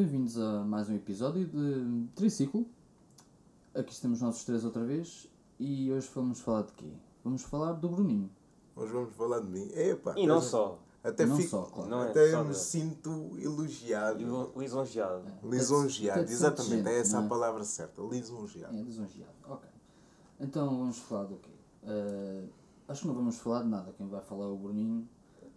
Bem-vindos a mais um episódio de Triciclo. Aqui estamos nós os três outra vez e hoje vamos falar de quê? Vamos falar do Bruninho. Hoje vamos falar de mim. Epa, E não só. Até, Não fico, só, claro. Não é até só me sinto elogiado. Li- Lisonjeado. Lisonjeado, Até de exatamente, gente, é essa a é? palavra certa. Lisonjeado. É, lisonjeado. Ok. Então vamos falar do quê? Eh, acho que não vamos falar de nada. Quem vai falar é o Bruninho.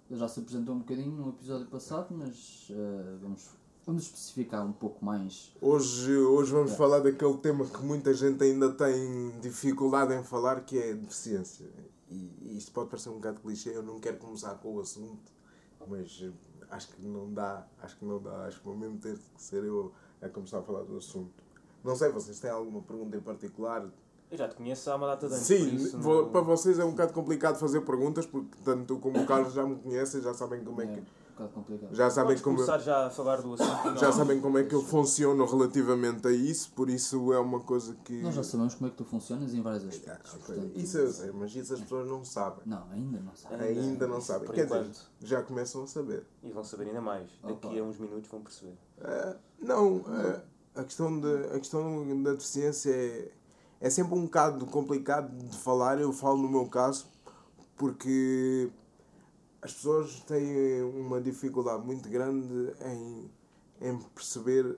Ele já se apresentou um bocadinho no episódio passado, mas eh, vamos, vamos especificar um pouco mais. Hoje, hoje vamos É. falar daquele tema que muita gente ainda tem dificuldade em falar, que é a deficiência. E, e isto pode parecer um bocado clichê, eu não quero começar com o assunto, mas acho que não dá, acho que não dá, acho que vou mesmo ter que ser eu a começar a falar do assunto. Não sei, vocês têm alguma pergunta em particular? Eu já te conheço há uma data de anos. Sim, isso não- para vocês é um bocado complicado fazer perguntas, porque tanto tu como o Carlos já me conhecem, já sabem como é É que, bocado complicado. já sabem como, começar já a falar do assunto. já sabem como é que eu funciono relativamente a isso, por isso é uma coisa que. Nós já sabemos como é que tu funcionas em vários Ah, aspectos. ok. portanto- Isso eu sei, mas isso as pessoas não sabem. Não, ainda não sabe. Ainda- Ainda não sabem. por Quer dizer, enquanto. já começam a saber. E vão saber ainda mais. Daqui Opa. a uns minutos vão perceber. Ah, não, ah, a, questão de, a questão da deficiência é, é sempre um bocado complicado de falar. Eu falo no meu caso porque as pessoas têm uma dificuldade muito grande em, em perceber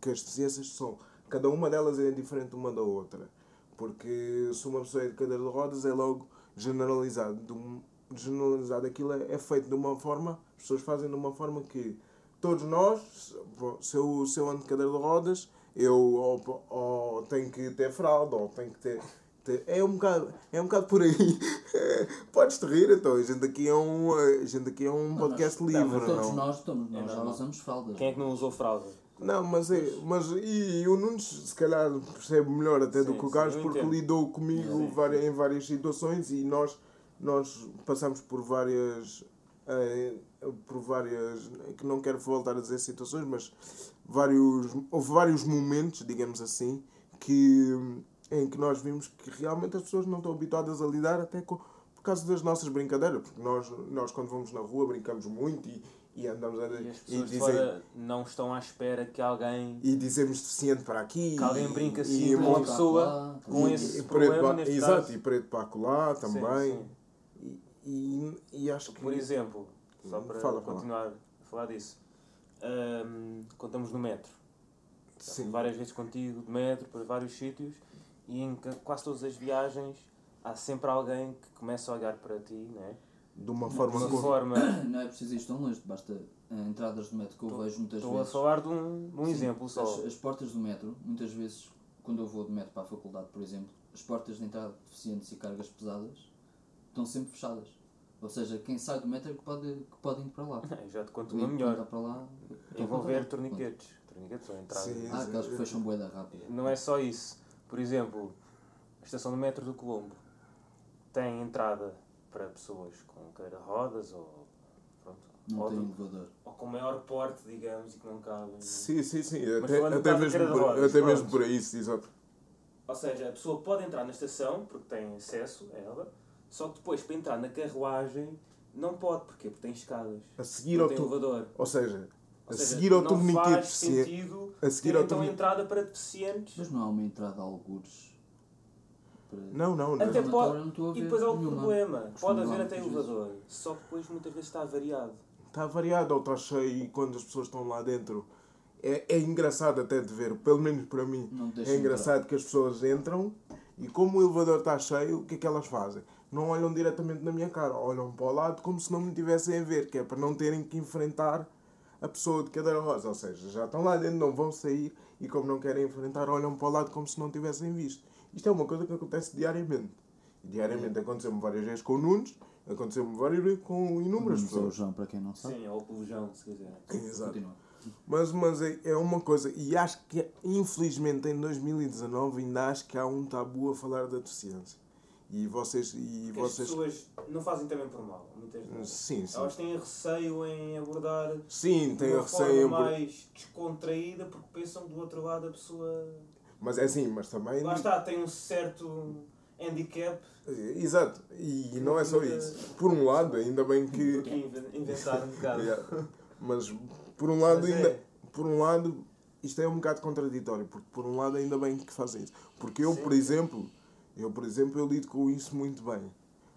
que as deficiências são. Cada uma delas é diferente uma da outra. Porque se uma pessoa é de cadeira de rodas é logo generalizado. Generalizado aquilo é, é feito de uma forma, as pessoas fazem de uma forma que todos nós, se eu, se eu ando de cadeira de rodas, eu ou, ou tenho que ter fralda, ou tenho que ter. É, um bocado, é um bocado por aí. Podes-te rir, então. A gente aqui é um, a gente aqui é um podcast Nós- livre, Todos não? nós, estamos, nós já normal. usamos fraldas. Quem é que não usou fralda? Não, mas, é, mas e, o Nunes se calhar percebe melhor até do Sim, que o Carlos porque entendo. lidou comigo Sim, vari- em várias situações e nós, nós passamos por várias eh, por várias que não quero voltar a dizer situações, mas vários, houve vários momentos, digamos assim, que, em que nós vimos que realmente as pessoas não estão habituadas a lidar até com, por causa das nossas brincadeiras, porque nós, nós quando vamos na rua brincamos muito e, e andamos a, E as e pessoas de dizem- não estão à espera que alguém. e dizemos deficiente para aqui. Que alguém e- brinca e assim com emo- uma pessoa com e- esse e problema, preto Exato, caso. e preto para acolá também. Sim, sim. E, e, e acho que. Por exemplo, só para Fala, fala. continuar a falar disso, hum, contamos no metro. Sim. Várias vezes contigo, de metro, para vários sítios, e em quase todas as viagens há sempre alguém que começa a olhar para ti, né? De uma de forma. com- forma. Não é preciso ir tão longe, basta eh, entradas de metro que eu Estou- vejo muitas Estou a vezes. falar de um, de um Sim, exemplo só. As, as portas do metro, muitas vezes, quando eu vou de metro para a faculdade, por exemplo, as portas de entrada de deficientes e cargas pesadas estão sempre fechadas. Ou seja, quem sai do metro é que pode, que pode ir para lá. Eu já te conto uma melhor. está para lá. então Envolver conta. torniquetes. Torniquetes ou entrada. Sim. Ah, aqueles que fecham boeda rápida. Não é só isso. Por exemplo, a estação do metro do Colombo tem entrada para pessoas com cadeira de rodas ou, pronto, Não ou, tem de- elevador. ou com maior porte, digamos, e que não cabem. Sim, sim, sim. Mas Até, até, mesmo, por, rodas, até mesmo por aí, sim, exato. Ou seja, a pessoa pode entrar na estação porque tem acesso a ela, só que depois para entrar na carruagem não pode. Porquê? Porque tem escadas. A seguir não ao tem tu... elevador. Ou seja, a seja, seguir ao não torniquete faz deficiente. sentido A seguir ter ao então entrada para deficientes. Mas não há uma entrada a algures. Para... Não, não, não. Até Mas pode- não E depois há nenhuma. problema. Pode haver até vezes. elevador. Só que depois muitas vezes está variado. Está variado ou está cheio e quando as pessoas estão lá dentro. É, é engraçado até de ver, pelo menos para mim. Não É engraçado que as pessoas entram e como o elevador está cheio, o que é que elas fazem? Não olham diretamente na minha cara, olham para o lado como se não me tivessem a ver, que é para não terem que enfrentar a pessoa de cadeira rosa. Ou seja, já estão lá dentro, não vão sair e como não querem enfrentar, olham para o lado como se não tivessem visto. Isto é uma coisa que acontece diariamente. E diariamente aconteceu-me várias vezes com o Nunes, aconteceu-me várias vezes com inúmeras ao pessoas. João, para quem não sabe. Sim, ou o João, se quiser. Exato. Continua. Mas, mas é, é uma coisa, e acho que infelizmente em 2019 ainda acho que há um tabu a falar da deficiência. E vocês. E Porque as vocês pessoas não fazem também por mal, muitas vezes. sim, sim. Elas têm receio em abordar Sim, uma receio. forma por- mais descontraída porque pensam que do outro lado a pessoa. Mas é assim, mas também. Lá está, tem um certo handicap. Exato. E não é só isso. Por um lado, ainda bem que. inventar um bocado. Yeah. Mas por um lado Mas ainda. é. por um lado, isto é um bocado contraditório, porque por um lado ainda bem que fazem isso. Porque eu, Sim. por exemplo, eu, por exemplo, eu lido com isso muito bem.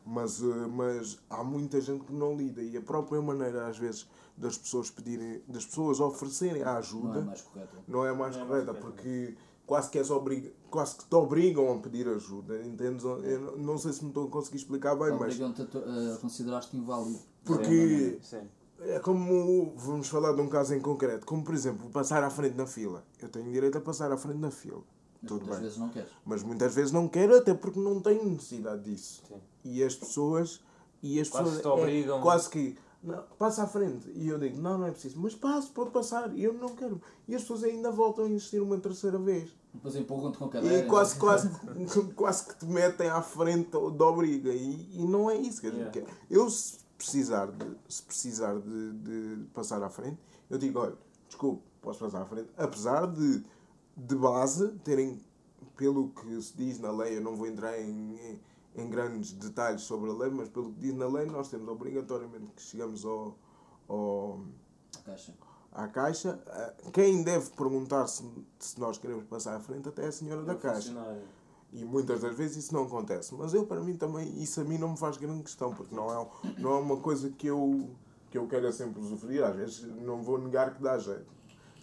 Mas, eh, mas há muita gente que não lida e a própria maneira, às vezes, das pessoas pedirem, das pessoas oferecerem a Não ajuda é mais correto. não é mais Não é mais correta, correta. porque quase que, és obriga, quase que te obrigam a pedir ajuda, entendes? Eu não- não sei se me estou a conseguir explicar bem, mas Obrigam-te a, a considerar-te inválido. Porque- Sim. é como, vamos falar de um caso em concreto, como por exemplo, passar à frente na fila. Eu tenho direito a passar à frente na fila, tudo muitas bem. vezes não queres. Mas muitas vezes não quero, até porque não tenho necessidade disso. Sim. E as pessoas, e as Quase pessoas te obrigam. É, quase que, não, passa à frente. E eu digo, não, não é preciso. Mas passo, pode passar. E eu não quero. E as pessoas ainda voltam a insistir uma terceira vez. Depois empurram-te com a cadeira. E quase, quase, quase que te metem à frente da obriga. E, e não é isso que a gente Yeah. quer. Eu, se precisar, de, se precisar de, de passar à frente, eu digo: olha, desculpe, posso passar à frente. Apesar de, de base, terem, pelo que se diz na lei, eu não vou entrar em, em, grandes detalhes sobre a lei, mas pelo que diz na lei, nós temos obrigatoriamente que chegamos ao, ao, A caixa. à caixa. Ah, Quem deve perguntar se, se nós queremos passar à frente até é a senhora da É o caixa. E muitas das vezes isso não acontece. Mas eu, para mim, também, isso a mim não me faz grande questão, porque não é, não é uma coisa que eu, que eu queira sempre usufruir. Às vezes não vou negar que dá jeito.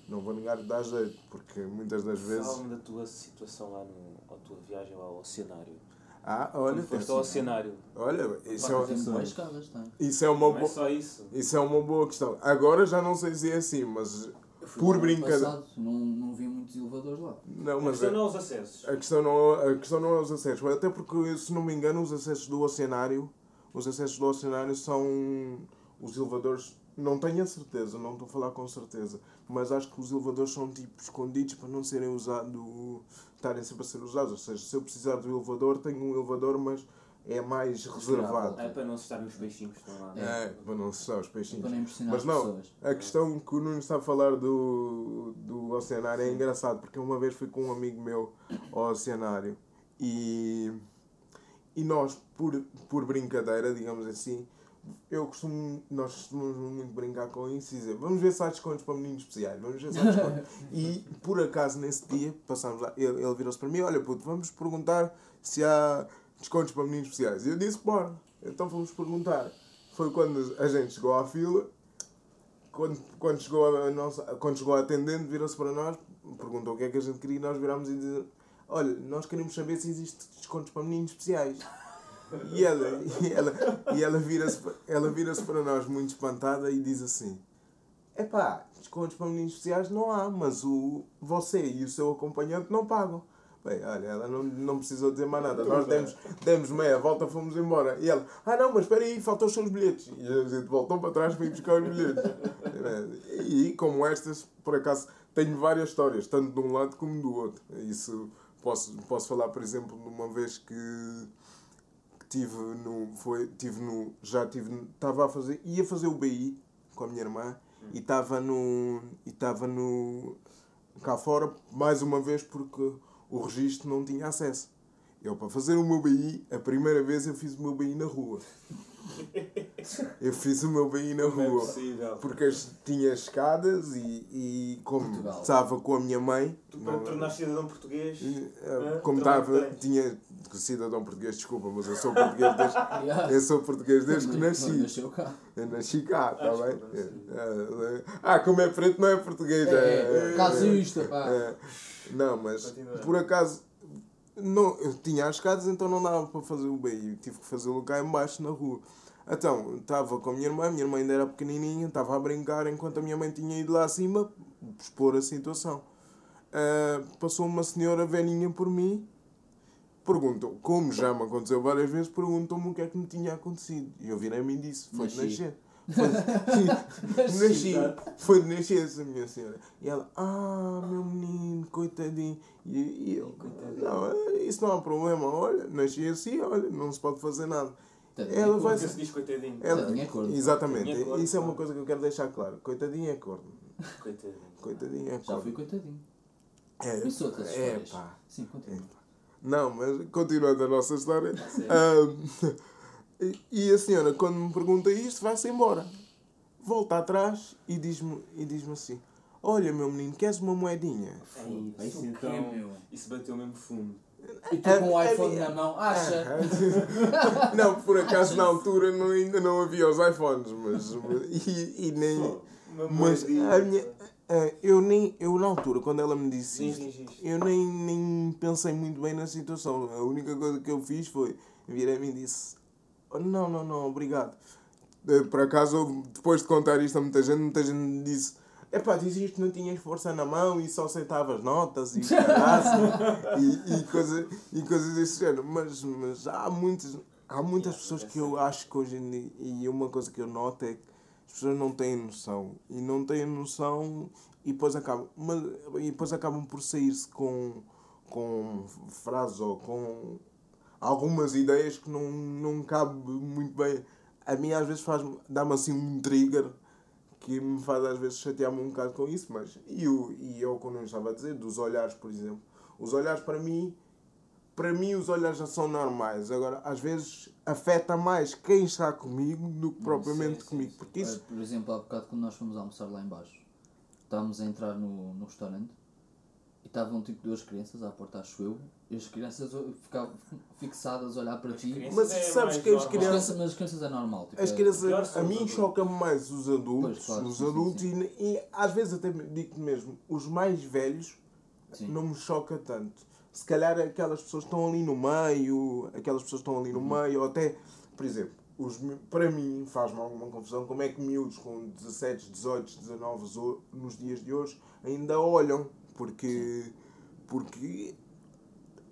Não vou negar que dá jeito, porque muitas das vezes. Fala-me da tua situação lá no. a tua viagem ao oceanário. Ah, olha, foste ao oceanário. olha isso, Pá, é, escadas, tem. isso, é uma Não é boa, só isso. isso é uma boa questão. Agora já não sei se é assim, mas. Por lá brincadeira. passado, Não, não vi muitos elevadores lá. Não, A mas. questão é- não é os acessos. A questão, não, a questão não é os acessos, até porque, se não me engano, os acessos do oceanário, os acessos do oceanário são os elevadores, não tenho a certeza, não estou a falar com certeza, mas acho que os elevadores são tipo escondidos para não serem usados, estarem sempre a ser usados, ou seja, se eu precisar do elevador, tenho um elevador, mas é mais reservado. É para não assustarem os peixinhos que estão lá. É, para não assustar os peixinhos. Para não impressionar Mas as não, pessoas. a questão que o Nuno está a falar do, do oceanário é engraçado, porque uma vez fui com um amigo meu ao oceanário e, e nós, por, por brincadeira, digamos assim, eu costumo, nós costumamos muito brincar com isso e dizer, vamos ver se há descontos para meninos especiais, vamos ver se há descontos. e por acaso nesse dia, passámos lá, ele, ele virou-se para mim, olha puto, vamos perguntar se há descontos para meninos especiais. E eu disse, bora, então vamos perguntar. Foi quando a gente chegou à fila, quando, quando, chegou a nossa, quando chegou a atendente, virou-se para nós, perguntou o que é que a gente queria e nós virámos e dizemos, olha, nós queremos saber se existe descontos para meninos especiais. E ela, e ela, e ela vira-se ela vira para nós muito espantada e diz assim, epá, descontos para meninos especiais não há, mas o, você e o seu acompanhante não pagam. Bem, olha, ela não, não precisou dizer mais nada. Nós demos, demos meia volta, fomos embora. E ela, ah não, mas espera aí, faltam os seus bilhetes. E a gente voltou para trás para ir buscar os bilhetes. E como estas, por acaso, tenho várias histórias, tanto de um lado como do outro. Isso posso, posso falar, por exemplo, de uma vez que tive no. Foi, tive no. Já tive. Estava a fazer. Ia fazer o BI com a minha irmã e estava no. E estava no. cá fora, mais uma vez, porque o registro não tinha acesso. Eu, para fazer o meu BI, a primeira vez eu fiz o meu BI na rua. Eu fiz o meu BI na Não é rua. possível. Porque as- tinha escadas e, e como Portugal. estava com a minha mãe, Tu para te tornar cidadão português. eh, Ah, como estava, tinha cidadão português, desculpa, mas eu sou português desde, eu sou português desde que nasci. Eu nasci cá, está bem? Eh, eh, Ah, como é preto não é português. É, é- casista, pá. é, não, mas Continua. por acaso não, eu tinha as escadas, então não dava para fazer o BI. Tive que fazê-lo cá embaixo na rua. Então, estava com a minha irmã, a minha irmã ainda era pequenininha, estava a brincar enquanto a minha mãe tinha ido lá acima expor a situação. Ah, passou uma senhora velhinha por mim, perguntou, como já me aconteceu várias vezes, perguntou-me o que é que me tinha acontecido. E eu virei-me e disse, foi nascer. Foi de... Nasci. Foi de nascença, minha senhora. E ela, ah, meu menino, coitadinho. E, e eu, não, isso não há problema, olha, nasci assim, olha, não se pode fazer nada. Tadinho, Ela é vai se diz coitadinho. Ela, Tadinho é corno. exatamente, é corno, isso é uma coisa que eu quero deixar claro. Coitadinho é corno. Coitadinho. Coitadinho é Já corno. fui coitadinho. É, Isso outras é, histórias. pá. Sim, continua. Não, mas continuando a nossa história. Sim. E- a senhora, quando me pergunta isto, vai-se embora. Volta atrás e diz-me e diz assim: Olha, meu menino, queres uma moedinha? Ei, Isso quê, então, meu? isso bateu mesmo fundo. E tu com o É- é iPhone na mão, acha? não, por acaso na altura não, ainda não havia os iPhones, mas. E, e nem. Uma Mas moedinha. a minha. Eu nem. Eu na altura, quando ela me disse isto, eu nem, nem pensei muito bem na situação. A única coisa que eu fiz foi virei-me e disse: "Oh, Não, não, não, obrigado. Eh, Por acaso, depois de contar isto a muita gente, muita gente me disse: Epá, dizias que não tinhas força na mão e só aceitavas notas e e, e, coisa, e coisas desse género. Mas, mas há, muitas, há muitas pessoas é que eu sério. acho que hoje em dia, e uma coisa que eu noto é que as pessoas não têm noção. E não têm noção e depois acabam, mas, e depois acabam por sair-se com, com frases ou com algumas ideias que não, não cabe muito bem. A mim às vezes faz dá-me assim um trigger que me faz às vezes chatear-me um bocado com isso, mas e eu, e eu como eu estava a dizer, dos olhares, por exemplo. Os olhares para mim, para mim os olhares já são normais. Agora, às vezes afeta mais quem está comigo do que propriamente sim, sim, comigo. sim. Porque isso Por exemplo, há bocado quando nós fomos almoçar lá em baixo, estávamos a entrar no, no restaurante e estavam tipo duas crianças à porta, acho eu, e as crianças ficavam fixadas a olhar para ti. Mas é sabes que as crianças- mas as crianças é normal. Tipo, As é- crianças, a mim adultos. choca mais os adultos, Pois, claro, os sim, adultos sim. E, e às vezes até digo mesmo, os mais velhos Sim. não me choca tanto. Se calhar aquelas pessoas que estão ali no meio, aquelas pessoas que estão ali no Uhum. meio, ou até, por exemplo, os, para mim faz-me alguma confusão como é que miúdos com 17, 18, 19 zo- nos dias de hoje ainda olham, porque, porque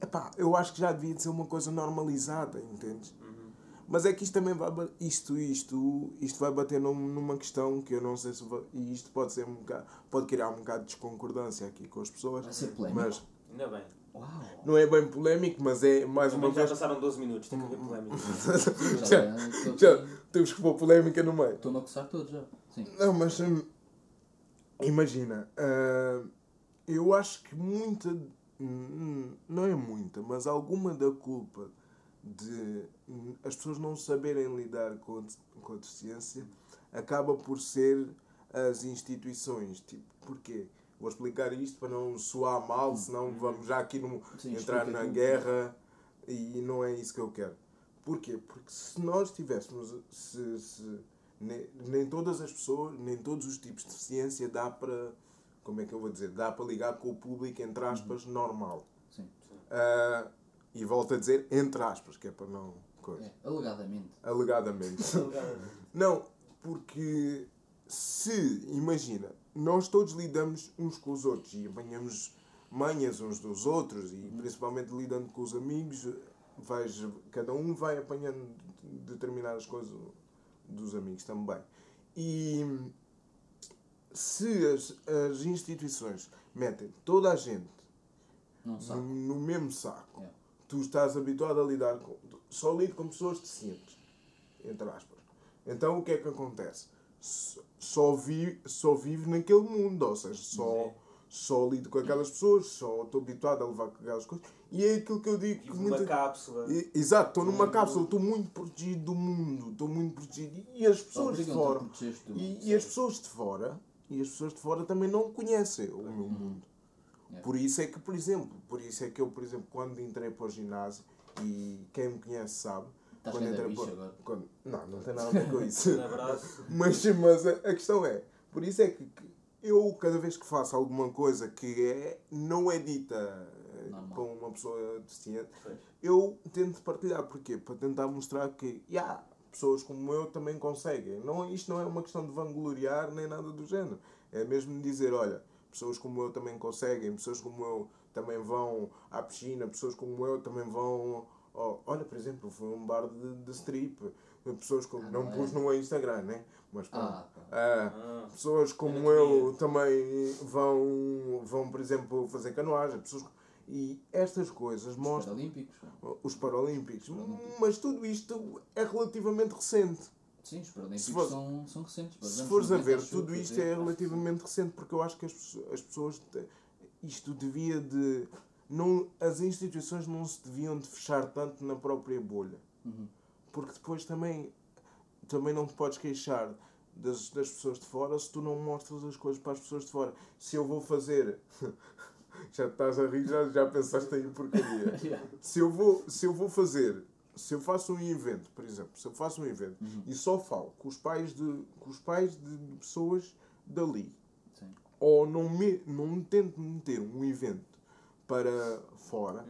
epá, eu acho que já devia de ser uma coisa normalizada, entendes? Uhum. Mas é que isto também vai isto isto isto vai bater num- numa questão que eu não sei se vai, e isto pode ser um bocado, pode criar um bocado de desconcordância aqui com as pessoas. Vai ser polémico. Mas Ainda bem. Uau! não é bem polémico, mas é mais uma Também já vez passaram 12 minutos, tem que haver polémica. já, já temos que pôr polémica no meio. Estou-me a coçar todo já. Sim. Não, mas hum, imagina, ah, eu acho que muita, hum, não é muita, mas alguma da culpa de hum, as pessoas não saberem lidar com com a deficiência acaba por ser as instituições. Tipo, porquê? Vou explicar isto para não soar mal, senão vamos já aqui no, Sim, entrar na guerra e não é isso que eu quero. Porquê? Porque se nós tivéssemos, se, se, nem, nem todas as pessoas, nem todos os tipos de deficiência dá para, como é que eu vou dizer, dá para ligar com o público, entre aspas, normal. Sim. Ah, e volto a dizer, entre aspas, que é para não. Coisa. É, alegadamente. Alegadamente. Não, porque se, imagina, nós todos lidamos uns com os outros e apanhamos manhas uns dos outros e principalmente lidando com os amigos, vais, cada um vai apanhando determinadas coisas dos amigos também. E se as, as instituições metem toda a gente no, no mesmo saco, É. tu estás habituado a lidar com. Só lido com pessoas deficientes, entre aspas. Então o que é que acontece? Só, vi, só vive naquele mundo, ou seja, só, É. só lido com aquelas pessoas, só estou habituado a levar com aquelas coisas. E é aquilo que eu digo. que muita- cápsula. Exato, estou numa Hum. cápsula, estou muito protegido do mundo, estou muito protegido. E as pessoas de fora. E, e as pessoas de fora, e as pessoas de fora também não conhecem o meu mundo. É. Por isso é que, por exemplo, por isso é que eu, por exemplo, quando entrei para o ginásio, e quem me conhece sabe, Estás quando entrei para- agora. quando- Não, não tem nada a ver com isso. Mas mas a, a questão é, por isso é que, que eu, cada vez que faço alguma coisa que é, não é dita eh, Normal. com uma pessoa deficiente, eu tento partilhar. Porquê? Para tentar mostrar que, yeah, pessoas como eu também conseguem. Não, isto não é uma questão de vangloriar nem nada do género. É mesmo dizer, olha, pessoas como eu também conseguem, pessoas como eu também vão à piscina, pessoas como eu também vão... ao- olha, por exemplo, foi um bar de, de strip. Pessoas como... Ah, não não é? pus no Instagram, né? Mas pronto. Ah, pá. Ah, Ah, pessoas como eu também vão, vão, por exemplo, fazer canoagem. Pessoas... E estas coisas Os mostram Paralímpicos. pá. os Paralímpicos. Paralímpicos. Mas tudo isto é relativamente recente. Sim, os Paralímpicos for- são, são recentes. Se fores a ver, tudo isto fazer. é relativamente recente porque eu acho que as, as pessoas. Isto devia de. Não, as instituições não se deviam de fechar tanto na própria bolha. Uhum. Porque depois também, também não te podes queixar das, das pessoas de fora se tu não mostras as coisas para as pessoas de fora. Se eu vou fazer. já estás a rir, já, já pensaste aí em porcaria. Yeah. Se eu vou, se eu vou fazer, se eu faço um evento, por exemplo, se eu faço um evento Uhum. e só falo com os pais de, com os pais de pessoas dali, Sim. ou não, me, não tento meter um evento para fora,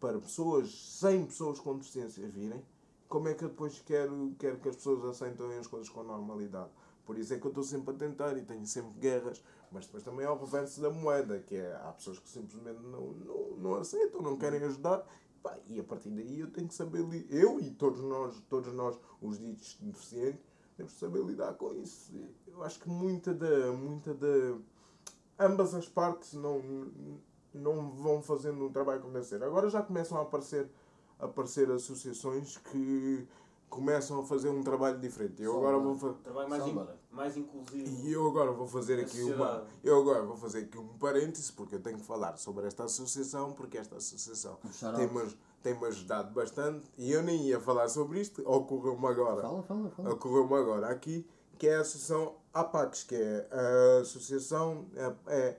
para pessoas, 100 pessoas com deficiência virem, como é que eu depois quero, quero que as pessoas aceitem as coisas com normalidade? Por isso é que eu estou sempre a tentar e tenho sempre guerras, mas depois também há o reverso da moeda, que é há pessoas que simplesmente não, não, não aceitam, não querem ajudar, pá, e a partir daí eu tenho que saber, eu e todos nós, todos nós, os ditos deficientes, temos que saber lidar com isso. Eu acho que muita da, muita da, ambas as partes não, não vão fazendo um trabalho como deve ser. Agora já começam a aparecer, a aparecer associações que começam a fazer um trabalho diferente. Eu Só agora vou fa- Um trabalho mais. Mais inclusivo. e eu agora vou fazer aqui uma eu agora vou fazer aqui um parêntese porque eu tenho que falar sobre esta associação porque esta associação tem-me tem-me ajudado bastante e eu nem ia falar sobre isto, ocorreu-me agora Fala, fala, fala. ocorreu-me agora aqui, que é a Associação APAX, que é a Associação. É, é-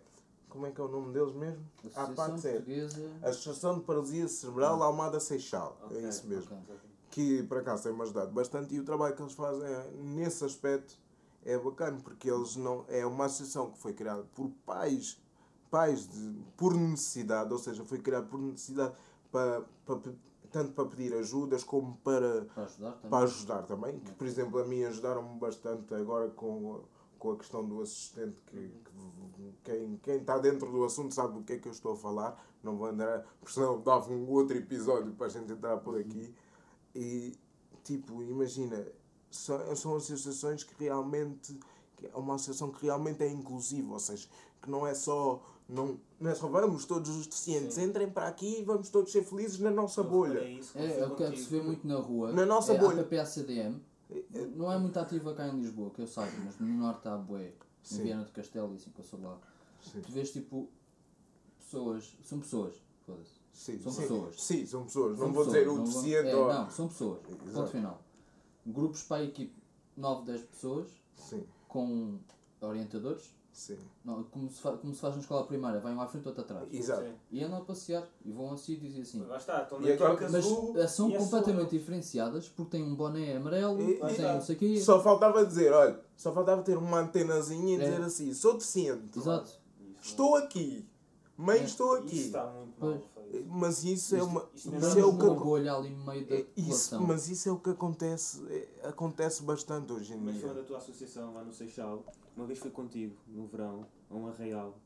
como é que é o nome deles mesmo? Associação APAX é Portuguesa. Associação de Paralisia Cerebral Almada Seixal. Ok, É isso mesmo. ok. Que por acaso tem-me ajudado bastante e o trabalho que eles fazem é, nesse aspecto é bacana, porque eles não. É uma associação que foi criada por pais, pais de, por necessidade, ou seja, foi criada por necessidade para, para, tanto para pedir ajudas como para Para ajudar também. para ajudar também, que por exemplo a mim ajudaram-me bastante agora com, a- com a questão do assistente, que, que quem, quem está dentro do assunto sabe do que é que eu estou a falar, não vou andar, porque senão dava um outro episódio para a gente entrar por aqui. E tipo, imagina, são, são associações que realmente, que é uma associação que realmente é inclusiva, ou seja, que não é só, não, não é só vamos todos os deficientes, Sim. entrem para aqui e vamos todos ser felizes na nossa bolha. É, isso, É, é o que se vê muito na rua. Na nossa é bolha. A PPACDM. Não é muito ativa cá em Lisboa, que eu saiba, mas no norte há bué. Em Sim. Viana do Castelo e assim que eu sou lá. Sim. Tu vês tipo pessoas. São pessoas. Foda-se. Sim, São sim. pessoas. Sim, são pessoas. São não vou pessoas, dizer o não vou- deficiente é, ou. Não, são pessoas. Exato. Ponto final. Grupos para a equipe 9, 10 pessoas Sim, com orientadores. sim. Não, como, se fa- como se faz na escola primária, vai um à frente, outro atrás. Exato. Sim. E andam a passear e vão a sítios e assim. Lá está, estão E na troca Mas azul eh, são e a completamente sua- diferenciadas porque têm um boné amarelo, E- têm e- não sei o quê. Só faltava dizer, olha, só faltava ter uma antenazinha e É. dizer assim, sou deficiente. Exato. Estou aqui. Mãe, É. estou Isso aqui. está muito mal feito. Mas isso é uma. isto Isso Vamos é o que. bolha ali no meio da é isso, mas isso é o que acontece. é- acontece bastante hoje em Mas dia. da tua associação lá no Seixal, uma vez fui contigo, no verão, a um arraial.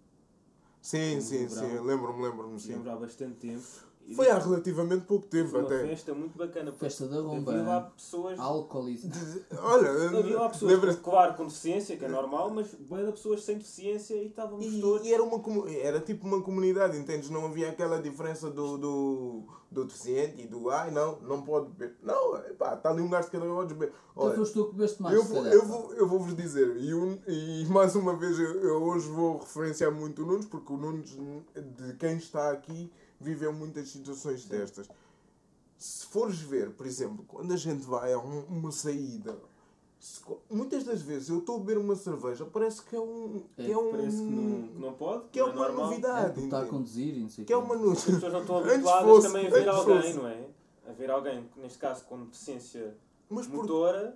Sim, sim, verão. sim. Lembro-me, lembro-me, sim. Estivemos há bastante tempo. Foi há relativamente pouco tempo foi uma até. festa muito bacana. porque Festa da Romba, Havia lá pessoas... E... Olha, Havia lá pessoas, lembra claro, com deficiência, que é normal, mas bem de pessoas sem deficiência e estávamos E, todos... e era, uma, era tipo uma comunidade, entendes? Não havia aquela diferença do, do, do deficiente e do ai não, não pode beber. Não, epá, está ali um gajo que cada pode beber. Então Olha, foste tu que bebeste mais, eu vou, eu, pá. vou, eu vou vos dizer, e, um- e mais uma vez eu, eu hoje vou referenciar muito o Nunes, porque o Nunes, de quem está aqui, viveu muitas situações destas. Se fores ver, por exemplo, quando a gente vai a um- uma saída, se muitas das vezes eu estou a beber uma cerveja, parece que é um. Que é um Parece que não, que não pode, que é não uma normal. É, novidade. porque está a conduzir e não sei Que é uma As novidade. pessoas não estão Antes habituadas fosse- também a ver alguém, fosse. não é? A ver alguém, neste caso com deficiência Mas por... motora,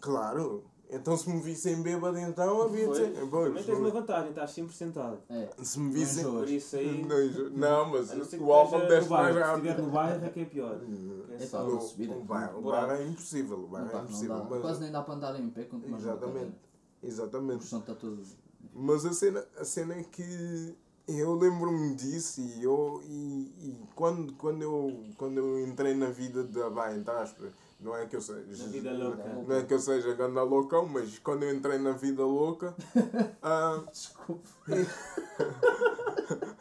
Claro. Então se me vissem bêbado então havia de ser. Pois, também tens uma vantagem, estás sempre sentado. É, Se me vissem. Por isso aí, Não, não, mas o álcool desce mais bairro. Se rápido. estiver no bairro é que é pior. É É só- No- subir o bar, o é impossível. O bar Não, é impossível. mas- Quase nem dá para andar em pé quanto mais Exatamente. Exatamente. está todo... Mas a cena, a cena é que eu lembro-me disso e, eu, e, e quando, quando, eu, quando eu entrei na vida da vai, entre aspas, não é que eu seja. Na vida louca. Não é que eu seja ganda loucão, mas quando eu entrei na vida louca. ah, Desculpa.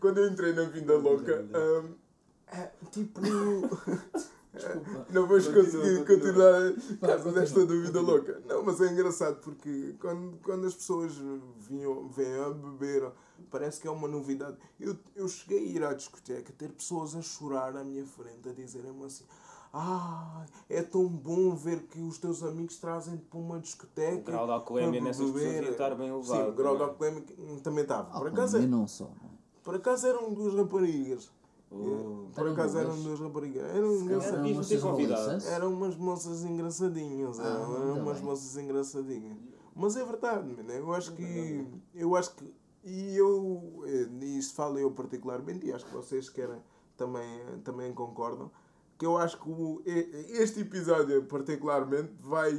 Quando eu entrei na vida louca. ah, é, tipo. Desculpa. Não vais conseguir continua. continuar caso desta dúvida louca. Não, mas é engraçado porque quando, quando as pessoas vinham, vêm a beber, parece que é uma novidade. Eu, eu cheguei a ir à discoteca, ter pessoas a chorar à minha frente, a dizerem-me assim. Ah, é tão bom ver que os teus amigos trazem-te para uma discoteca. O grau de alcoolemia para nessas pessoas beber." ia estar bem elevado, Sim, o grau de é? alcoolemia também estava. Por Ah, acaso, e não só. é? por acaso eram duas raparigas. Oh. Por acaso eram duas raparigas. Eram. Eram moças? Eram umas moças engraçadinhas, Ah, eram, umas bem. moças engraçadinhas. Mas é verdade, mano, eu acho que. Eu acho que. E eu. eh, Isto falo eu particularmente, e acho que vocês querem, também, também concordam, que eu acho que o- este episódio particularmente vai.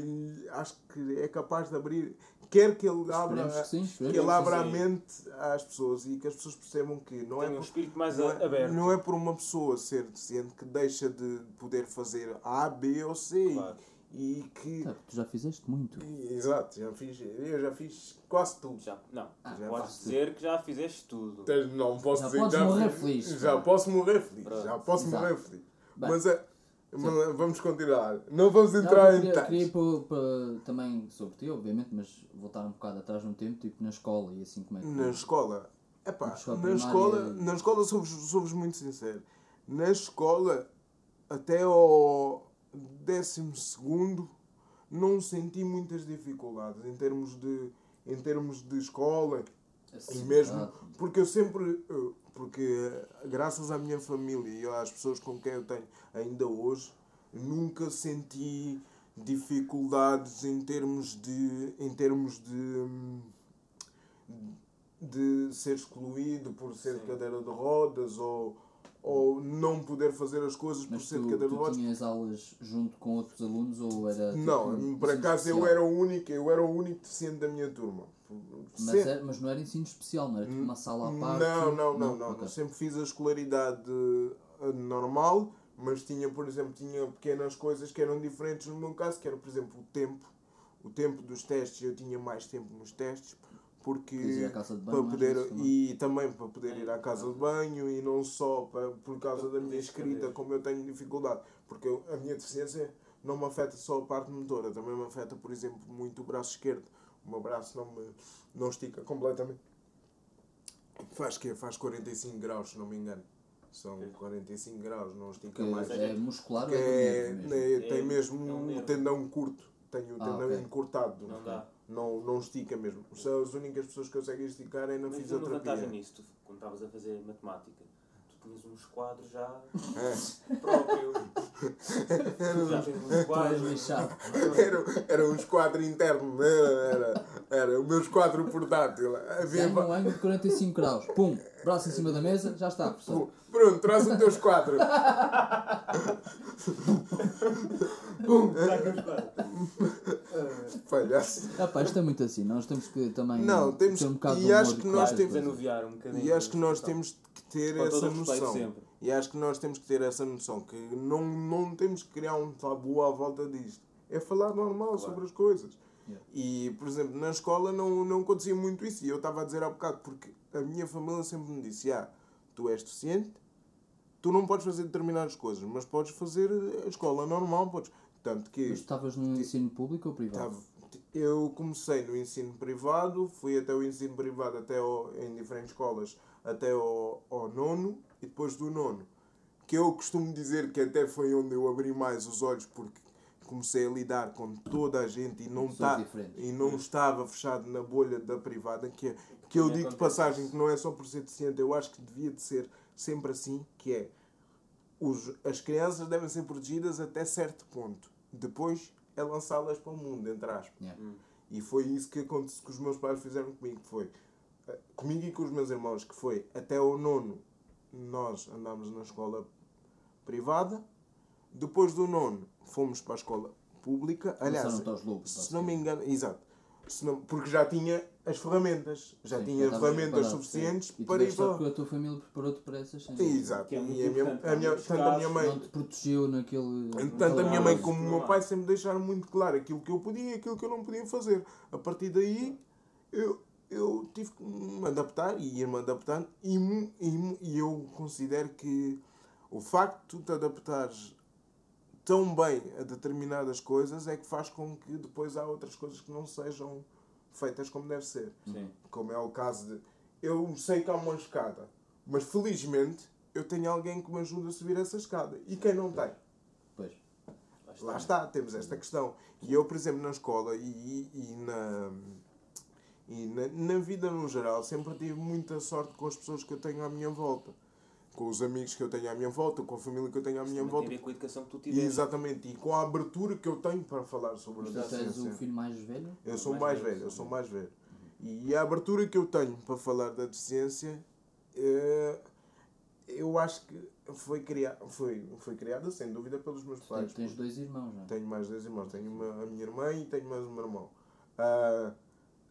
Acho que é capaz de abrir. Quer que ele abra. Que sim, Que ele abra a mente às pessoas e que as pessoas percebam que não é um por- espírito mais não a- é, aberto. não é por uma pessoa ser deficiente que deixa de poder fazer A, B ou C. Claro. E que. Tá, tu já fizeste muito. Exato, já fiz, eu já fiz quase tudo. Já, não, Ah, já podes dizer que já fizeste tudo. Não posso Já dizer podes que já morrer feliz, Já pá. posso morrer feliz. Já posso morrer feliz. Mas é. Mas Vamos continuar. Não vamos Não, entrar em queria, queria detalhes. ir para, para- também sobre ti, obviamente, mas voltar um bocado atrás no tempo, tipo na escola e assim como é que. Na escola. Epá, Na escola na escola, na escola somos, somos muito sinceros. Na escola, até ao décimo segundo, não senti muitas dificuldades em termos de, em termos de escola. E Acessibilidade. mesmo porque eu sempre, eu- porque graças à minha família e às pessoas com quem eu tenho ainda hoje, nunca senti dificuldades em termos de, em termos de, de ser excluído por ser de Sim. cadeira de rodas ou, ou não poder fazer as coisas por Mas ser de tu, cadeira de tu rodas. tinhas aulas junto com outros alunos ou era. tipo, Não, um por acaso eu era o único, eu era o único deficiente da minha turma. Mas, Sempre- era- mas não era ensino especial, não era tipo uma sala à parte? Não, não, não, não. ok. Sempre fiz a escolaridade eh, normal, mas tinha, por exemplo, tinha pequenas coisas que eram diferentes no meu caso, que era, por exemplo, o tempo. O tempo dos testes, eu tinha mais tempo nos testes, porque banho para poder também. e também para poder ir à casa de banho e não só para, por causa da minha escrita, como eu tenho dificuldade, porque eu- a minha deficiência não me afeta só a parte motora, também me afeta, por exemplo, muito o braço esquerdo. O meu braço não me não estica completamente. Faz que Faz 45 graus, se não me engano. São 45 graus, não estica Que mais. é muscular ou Que é é, mesmo? tem É- mesmo é um um nervo. tendão curto. Tenho o Ah, tendão ok. encurtado. Não dá. Não, não estica mesmo. São as únicas pessoas que conseguem esticar é na Mas tem uma vantagem fisioterapia. nisso, quando estavas a fazer matemática, tinhas uns quadros já É. próprios. já tens uns quadros. lixado. Era, era um esquadro interno, né? era, era o meu esquadro portátil. Havia, um ângulo de 45 graus. Pum, braço em cima da mesa, já está, professor. Pronto, traz o teu esquadro. Os quadros. Palhaço. Pá, isto é muito assim. Nós temos que também Não, temos- ter um bocado e de acho que nós temos- um bocadinho. E acho que nós temos ter Com essa noção. E acho que nós temos que ter essa noção que não, não temos que criar um tabu à volta disto. É falar normal Claro. sobre as coisas. Yeah. E, por exemplo, na escola não, não acontecia muito isso. E eu estava a dizer há bocado, porque a minha família sempre me disse: ah, tu és deficiente, tu não podes fazer determinadas coisas, mas podes fazer a escola normal. Podes. Tanto que Mas estavas no ensino público ou privado? Tava- Eu comecei no ensino privado, fui até o ensino privado até ao- em diferentes escolas até ao, ao nono e depois do nono. Que eu costumo dizer que até foi onde eu abri mais os olhos porque comecei a lidar com toda a gente e não, tá, e não estava fechado na bolha da privada, que, é- que eu digo de passagem que não é só por ser deficiente, eu acho que devia de ser sempre assim, que é os, as crianças devem ser protegidas até certo ponto. Depois é lançá-las para o mundo, entre aspas. Yeah. E foi isso que, aconteceu, que os meus pais fizeram comigo. Foi comigo e com os meus irmãos, que foi até o nono nós andámos na escola privada. Depois do nono fomos para a escola pública. Aliás, lobos, se não me engano, exato. Se não- porque já tinha as ferramentas. Já Sim, tinha ferramentas suficientes sim. E para ir para a tua família preparou-te para essas cenas. Exato. É e a minha, a minha, muitos tanto a minha mãe. Não te protegeu naquele. Tanto a minha mãe como o meu pai sempre deixaram muito claro aquilo que eu podia e aquilo que eu não podia fazer. A partir daí, eu, eu tive que me adaptar e ir-me adaptando. E, e, e eu considero que o facto de tu te adaptares tão bem a determinadas coisas é que faz com que depois há outras coisas que não sejam feitas como deve ser. Sim. Como é o caso de. Eu sei que há uma escada, mas felizmente eu tenho alguém que me ajuda a subir essa escada. E quem não tem? Pois. Lá está, temos esta questão. E eu, por exemplo, na escola e, e, na, e na, na vida no geral, sempre tive muita sorte com as pessoas que eu tenho à minha volta. Com os amigos que eu tenho à minha volta, com a família que eu tenho à minha volta. Tem a ver com a educação que tu E, tiveste. exatamente, e com a abertura que eu tenho para falar sobre Mas a tu és o deficiência. filho mais velho? Eu sou Mais mais velho, velho, eu sou mais velho. E a abertura que eu tenho para falar da deficiência, eh, eu acho que foi, cria foi, foi criada, sem dúvida, pelos meus pais. tens, tens dois irmãos, não é? Tenho mais dois irmãos. Tenho uma, a minha irmã e tenho mais um irmão. Ah,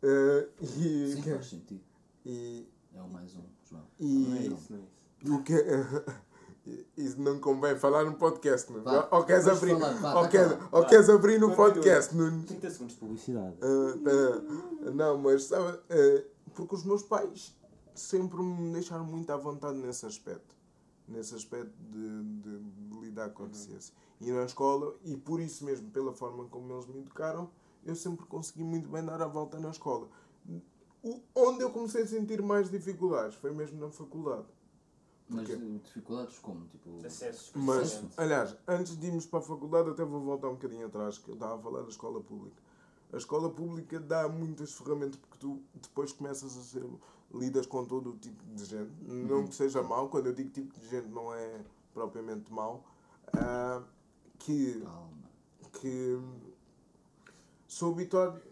ah, e, Sim, faz sentido. e, É o mais um, João. e, Não é isso, não é isso. o que isso não convém falar no podcast, não? Vá, ou queres abrir, falar, vá, ou tá queres, ou queres abrir no podcast, Nuno? 30 segundos de publicidade. Ah, ah, não, mas sabe, ah, porque os meus pais sempre me deixaram muito à vontade nesse aspecto. Nesse aspecto de, de- de lidar com a deficiência. E na escola, e por isso mesmo, pela forma como eles me educaram, eu sempre consegui muito bem dar a volta na escola. O- onde eu comecei a sentir mais dificuldades foi mesmo na faculdade. Mas Porquê? dificuldades como? Tipo, Acessos, Mas, aliás, antes de irmos para a faculdade, até vou voltar um bocadinho atrás, que eu estava a falar da escola pública. A escola pública dá muitas ferramentas porque tu depois começas a ser lidas com todo o tipo de gente. Não que seja mau, quando eu digo tipo de gente não é propriamente mau. ah, que calma. que sou habituado,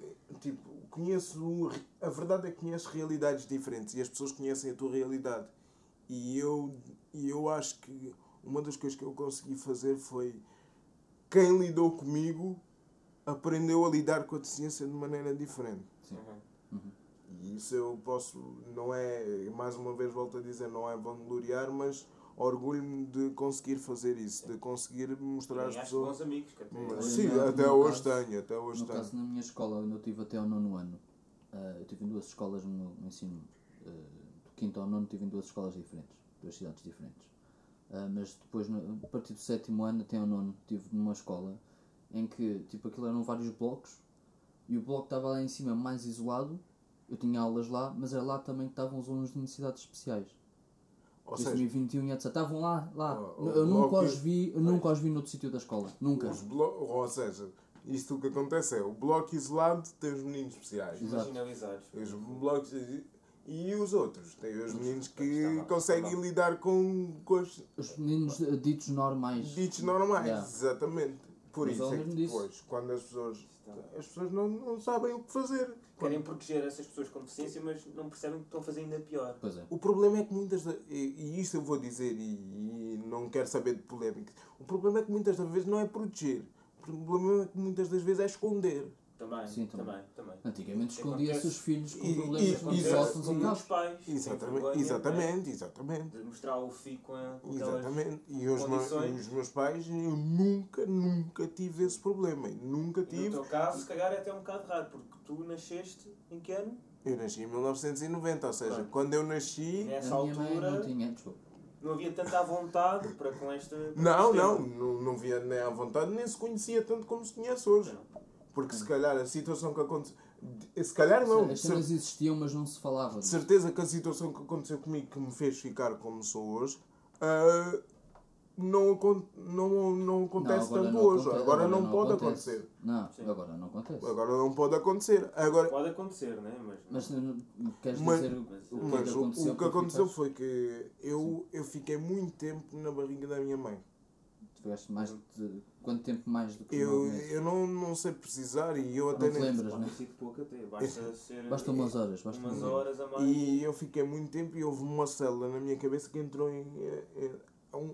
tipo, conheço, a verdade é que conheço realidades diferentes e as pessoas conhecem a tua realidade. E eu, e eu acho que uma das coisas que eu consegui fazer foi quem lidou comigo aprendeu a lidar com a deficiência de maneira diferente. Sim. Uhum. E isso eu posso, não é, mais uma vez volto a dizer, não é vangloriar, mas orgulho-me de conseguir fazer isso, de conseguir mostrar às pessoas. bons amigos. Mas, Olha, sim, no- até no hoje caso- tenho, até hoje No tenho. caso, na minha escola, onde eu tive até ao nono ano, eh, eu tive em duas escolas no, no ensino. eh, do quinto ao nono tive em duas escolas diferentes, duas cidades diferentes. Ah, mas depois, no- a partir do sétimo ano até ao nono, tive numa escola em que, tipo, aquilo eram vários blocos e o bloco estava lá em cima mais isolado. Eu tinha aulas lá, mas era lá também que estavam os alunos de necessidades especiais. Ou seja, 2021 e etc. Estavam lá, lá. O- o eu nunca os vi, eu nunca os vi noutro sítio da escola. Nunca. ou seja, isto o que acontece é o bloco isolado tem os meninos especiais. Marginalizados. Os blocos e os outros tem os meninos que mal, conseguem mal. lidar com, com os Os meninos eh, ditos normais. ditos normais, Yeah. exatamente. Por Mas isso é que depois, quando as pessoas as pessoas não, não sabem o que fazer. Querem proteger essas pessoas com deficiência, mas não percebem que estão a fazer ainda pior. Pois é. O problema é que muitas da- e, e isto eu vou dizer e, e não quero saber de polémicas. O problema é que muitas das vezes não é proteger. O problema é que muitas das vezes é esconder. Também, Sim, também. também, também. Antigamente escondia-se os filhos com problemas e- com casa. pais. Exatamente, vergonha, né? exatamente, exatamente. De mostrar o filho com, a-. Exatamente. E os, os meus pais, eu nunca, nunca tive esse problema. Nunca E no tive. teu caso, se calhar é até um bocado raro, porque tu nasceste em que ano? Eu nasci em 1990, ou seja, Pronto. quando eu nasci. Nessa altura não tinha, não havia tanta vontade para com esta. Não, não, não, não via nem à vontade, nem se conhecia tanto como se conhece hoje. Não. Porque se calhar a situação que aconteceu. Se calhar não, As cenas existiam, mas não se falava. de certeza que a situação que aconteceu comigo que me fez ficar como sou hoje. ah, não, não, não acontece agora tanto não hoje. aconte- Agora, não, pode acontece. acontecer. Não, Sim. agora não acontece. Agora não pode acontecer. Agora, Pode acontecer, né? Mas, Mas não- queres Mas- dizer o que, mas o que mas é aconteceu? o que aconteceu foi que eu, eu fiquei muito tempo na barriga da minha mãe. Tiveste mais de. Quanto tempo mais do que Eu, eu não, não sei precisar e eu até Não te nem. lembras, né? sido pouco até. Basta ser. Basta umas horas. Basta umas horas. a mais. E eu fiquei muito tempo e houve uma célula na minha cabeça que entrou em. eh, eh,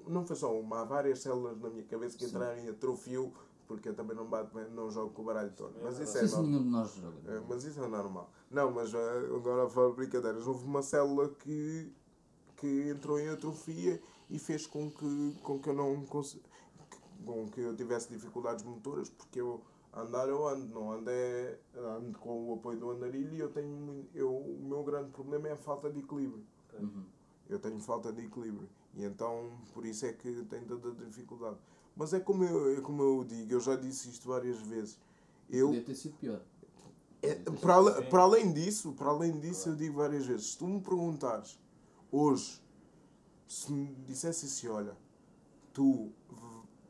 não foi só uma, há várias células na minha cabeça que entraram em atrofio, porque eu também não, bato, não jogo com o baralho todo. Mas isso é normal. nenhum de nós joga. É, mas isso é normal. Não, mas eh, agora a falar de brincadeiras, houve uma célula que, que entrou em atrofia e fez com que, com que eu não cons- com que eu tivesse dificuldades motoras, porque eu andar eu ando, não ando, é, ando com o apoio do andarilho e eu tenho eu, o meu grande problema é a falta de equilíbrio. Uhum. Eu tenho falta de equilíbrio. E então, por isso é que tem tanta dificuldade. Mas é como eu, é como eu digo, eu já disse isto várias vezes. Eu, Podia ter sido pior. é, para, para além disso, para além disso, eu digo várias vezes, se tu me perguntares hoje, se me dissesse assim, olha, tu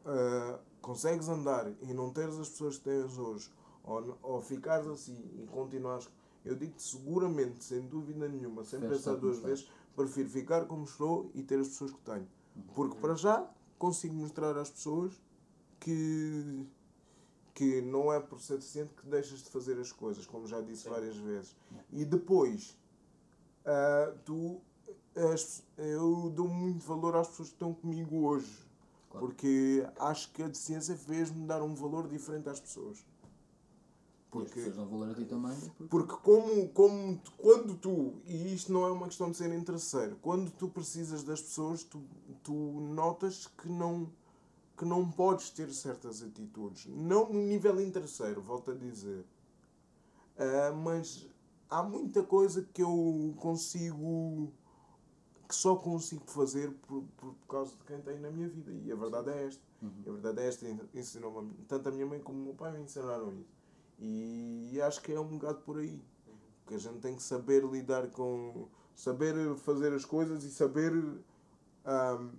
ah, consegues andar e não teres as pessoas que tens hoje, ou, ou ficares assim e continuares, eu digo-te seguramente, sem dúvida nenhuma, sem pensar duas vezes, prefiro ficar como estou e ter as pessoas que tenho. Porque para já consigo mostrar às pessoas que que não é por ser deficiente que deixas de fazer as coisas, como já disse Sim. várias vezes. E depois, ah, tu, as- eu dou muito valor às pessoas que estão comigo hoje, Claro. porque acho que a deficiência fez-me dar um valor diferente às pessoas. E as Porque, pessoas dão valor a ti também. Porque... porque como, como quando tu, e isto não é uma questão de ser interesseiro, quando tu precisas das pessoas, tu, tu notas que não, que não podes ter certas atitudes. Não no nível interesseiro, volto a dizer. Ah, mas há muita coisa que eu consigo, que só consigo fazer por, por causa de quem tem na minha vida. E a verdade é esta. Uhum. E a verdade é esta, ensinou tanto a minha mãe como o meu pai me ensinaram isso. E acho que é um bocado por aí. Que a gente tem que saber lidar com. saber fazer as coisas e saber ahm,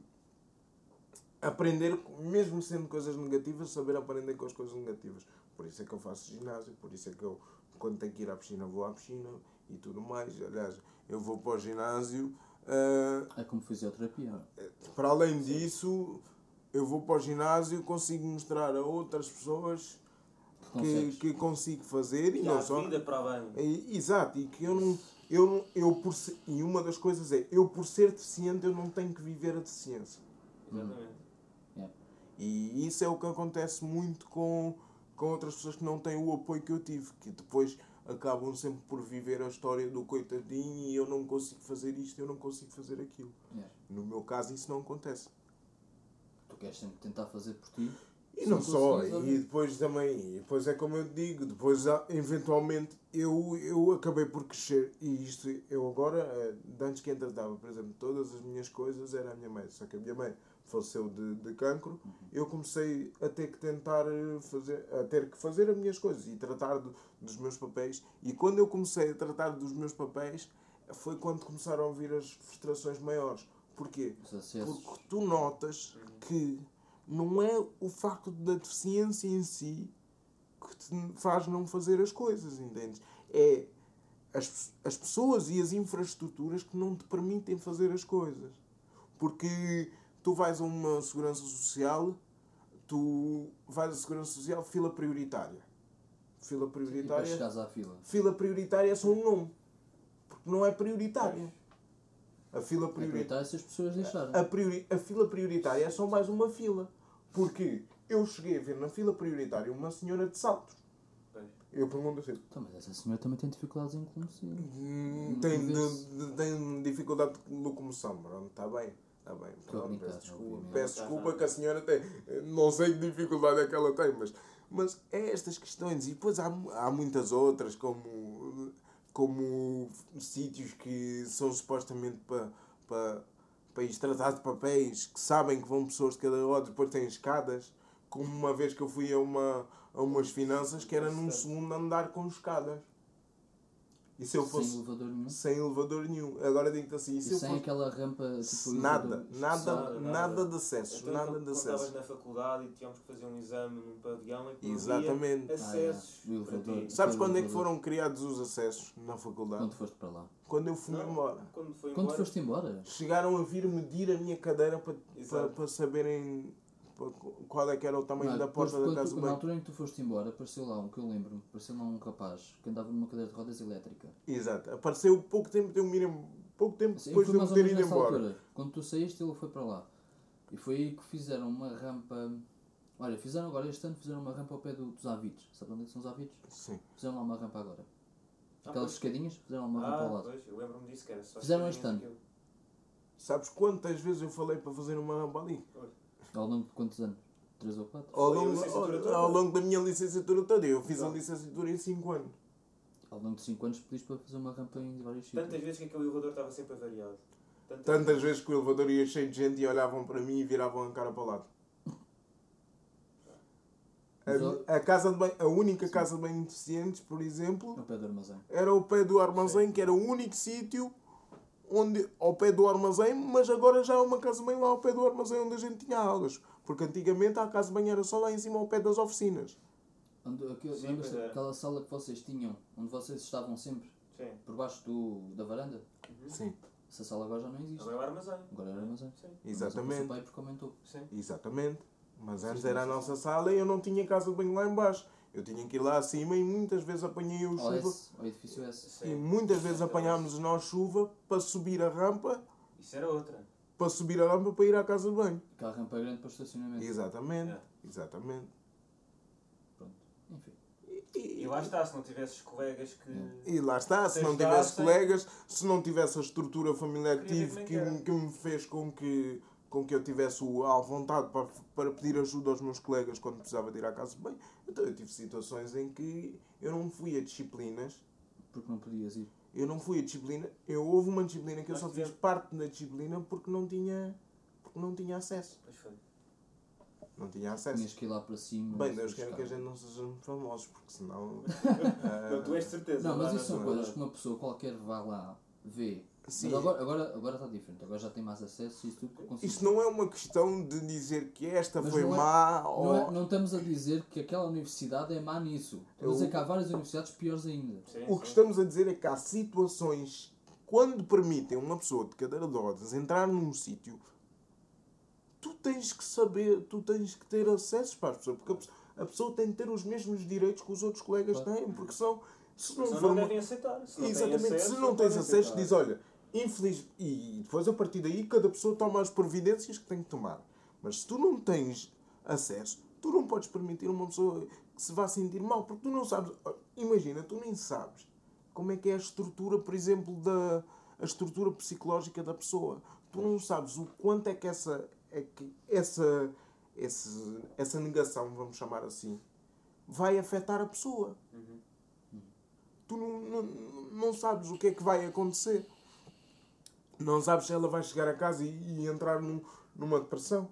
aprender, mesmo sendo coisas negativas, saber aprender com as coisas negativas. Por isso é que eu faço ginásio, por isso é que eu, quando tenho que ir à piscina, vou à piscina e tudo mais. Aliás, eu vou para o ginásio. Ah, É como fisioterapia. para além disso, eu vou para o ginásio, consigo mostrar a outras pessoas que, que consigo fazer e E não só. vida para. E- Exato, e que eu não. Eu, eu por ser, e uma das coisas é, eu por ser deficiente, eu não tenho que viver a deficiência. Exatamente. Yeah. E isso é o que acontece muito com, com outras pessoas que não têm o apoio que eu tive, que depois acabam sempre por viver a história do coitadinho e eu não consigo fazer isto, eu não consigo fazer aquilo. Yeah. No meu caso, isso não acontece. Tu queres sempre tentar fazer por ti. E não só, e depois também, e depois é como eu digo, depois há- eventualmente eu, eu acabei por crescer e isto eu agora, eh, antes que entratava, por exemplo, todas as minhas coisas era a minha mãe, só que a minha mãe faleceu de, de cancro, eu comecei a ter que tentar eh, fazer, a ter que fazer as minhas coisas e tratar do- dos meus papéis e quando eu comecei a tratar dos meus papéis foi quando começaram a vir as frustrações maiores. Porquê? Porque tu notas que não é o facto da deficiência em si que te faz não fazer as coisas, entendes? É as, as pessoas e as infraestruturas que não te permitem fazer as coisas. Porque tu vais a uma segurança social, tu vais à segurança social, fila prioritária. Fila prioritária. à fila. Fila prioritária é só um nome. Porque não é prioritária. A fila É prioritária. prioritário se as pessoas deixarem. A, priori- a fila prioritária é só mais uma fila. Porque eu cheguei a ver na fila prioritária uma senhora de saltos. Eu pergunto assim: Então, mas essa senhora também tem dificuldades em conduzir. "Hum, tem, tem dificuldade de locomoção, pronto, está bem. Está bem, pronto, peço desculpa, peço desculpa que a senhora tem. Não sei que dificuldade é que ela tem, mas, mas é estas questões. E depois há, há muitas outras, como, como sítios que são supostamente para, para, ir tratar de papéis, que sabem que vão pessoas de cada lado, depois têm escadas. Como uma vez que eu fui a, uma, a umas finanças que era num segundo andar com escadas. E se eu fosse Sem elevador nenhum. sem elevador nenhum. Agora digo-te assim, e se E eu sem fosse... aquela rampa tipo Nada, nada, especial. nada de acessos, Então, nada quando- de quando estavas acessos. na faculdade e tínhamos que fazer um exame num pavilhão e que não Exatamente. acessos Ah, é. Elevador. Sabes quando é que foram criados os acessos na faculdade? Quando foste para lá. Quando eu fui Não, embora. Quando foi Quando embora, foste embora? Chegaram a vir medir a minha cadeira para, para, para saberem qual é que era o tamanho Não, da depois, porta da casa tu- de na altura em que tu foste embora, apareceu lá um que eu lembro-me, apareceu lá um rapaz que andava numa cadeira de rodas elétrica. Exato. Apareceu pouco tempo de eu me ir em- pouco tempo Assim, depois de eu ter ido embora. altura. Quando tu saíste, ele foi para lá. E foi aí que fizeram uma rampa. Olha, fizeram agora este ano fizeram uma rampa ao pé do- dos Avites. Sabe onde é são os Avites? Sim. Fizeram lá uma rampa agora. Ah, Aquelas pois. escadinhas, fizeram lá uma rampa ao Ah, lado. pois, eu lembro-me disso que era só Fizeram este ano. Sabes quantas vezes eu falei para fazer uma rampa ali? Ao longo de quantos anos? 3 ou 4? Ao longo, ao, toda? ao longo da minha licenciatura toda. Eu fiz a Exato. licenciatura em 5 anos. Ao longo de 5 anos pediste para fazer uma rampa em vários sítios. Tantas vezes que aquele elevador estava sempre avariado. Tanto- Tantas vezes que o elevador ia cheio de gente e olhavam para mim e viravam a cara para o lado. A, a casa de banho, a única casa de banho de deficientes, por exemplo, do armazém. era o pé do armazém, que era o único sítio onde ao pé do armazém, mas agora já há uma casa de banho lá ao pé do armazém onde a gente tinha aulas. Porque antigamente a casa de banho era só lá em cima ao pé das oficinas. Onde, Sim, pois é. daquela sala que vocês tinham, onde vocês estavam sempre, Sim. por baixo do, da varanda? Sim, Essa sala agora já não existe. Agora é o armazém. Agora era armazém. Sim. exatamente. Mas o pai porque aumentou. Sim. Exatamente. Mas antes era a nossa sala e eu não tinha casa de banho lá em baixo. Eu tinha que ir lá acima e muitas vezes apanhei o chuva. ou edifício S. Sim. E muitas vezes apanhámos nós chuva para subir a rampa, Isso era outra. para subir a rampa para ir à casa de banho. Aquela rampa grande para o estacionamento. Exatamente, É. exatamente. Pronto. Enfim. E, E lá está, se não tivesses colegas que. e lá está, se não tivesse colegas, se não tivesse a estrutura familiar que tive, é que, que me fez com que, com que eu tivesse o- a vontade para, para pedir ajuda aos meus colegas quando precisava de ir à casa de banho, então eu tive situações em que eu não fui a disciplinas Porque não podias ir. Eu não fui a disciplina. Eu houve uma disciplina que eu Nós só fiz parte da disciplina porque não tinha porque não tinha acesso. Pois foi. Não tinha acesso. Tinhas que ir lá para cima. Bem, Deus quer que a gente não sejamos famosos, porque senão. Não, tu és certeza. Não, mas lá isso são coisas que uma pessoa qualquer vai lá ver. Sim. Mas agora, agora, agora está diferente. Agora já tem mais acesso e isso tudo que consigo. Isto não é uma questão de dizer que esta Mas foi não é- má Não, ou. é- não estamos a dizer que aquela universidade é má nisso. Estamos a dizer que há várias universidades piores ainda. Sim, O que sim. estamos a dizer é que há situações quando permitem uma pessoa de cadeira de rodas entrar num sítio, tu tens que saber, tu tens que ter acesso para as pessoas, porque a pessoa- a pessoa tem de ter os mesmos direitos que os outros colegas Claro. têm, porque são, se não não uma- devem aceitar. Se não Exatamente, acesso, se não tens acesso, aceitar. diz olha, infeliz. E depois a partir daí cada pessoa toma as providências que tem que tomar. Mas se tu não tens acesso, tu não podes permitir uma pessoa que se vá sentir mal, porque tu não sabes. Imagina, tu nem sabes como é que é a estrutura, por exemplo, da a estrutura psicológica da pessoa. Tu não sabes o quanto é que essa é que essa esse, essa negação, vamos chamar assim, vai afetar a pessoa tu não, não, não sabes o que é que vai acontecer. Não sabes se ela vai chegar a casa e, e entrar num, numa depressão.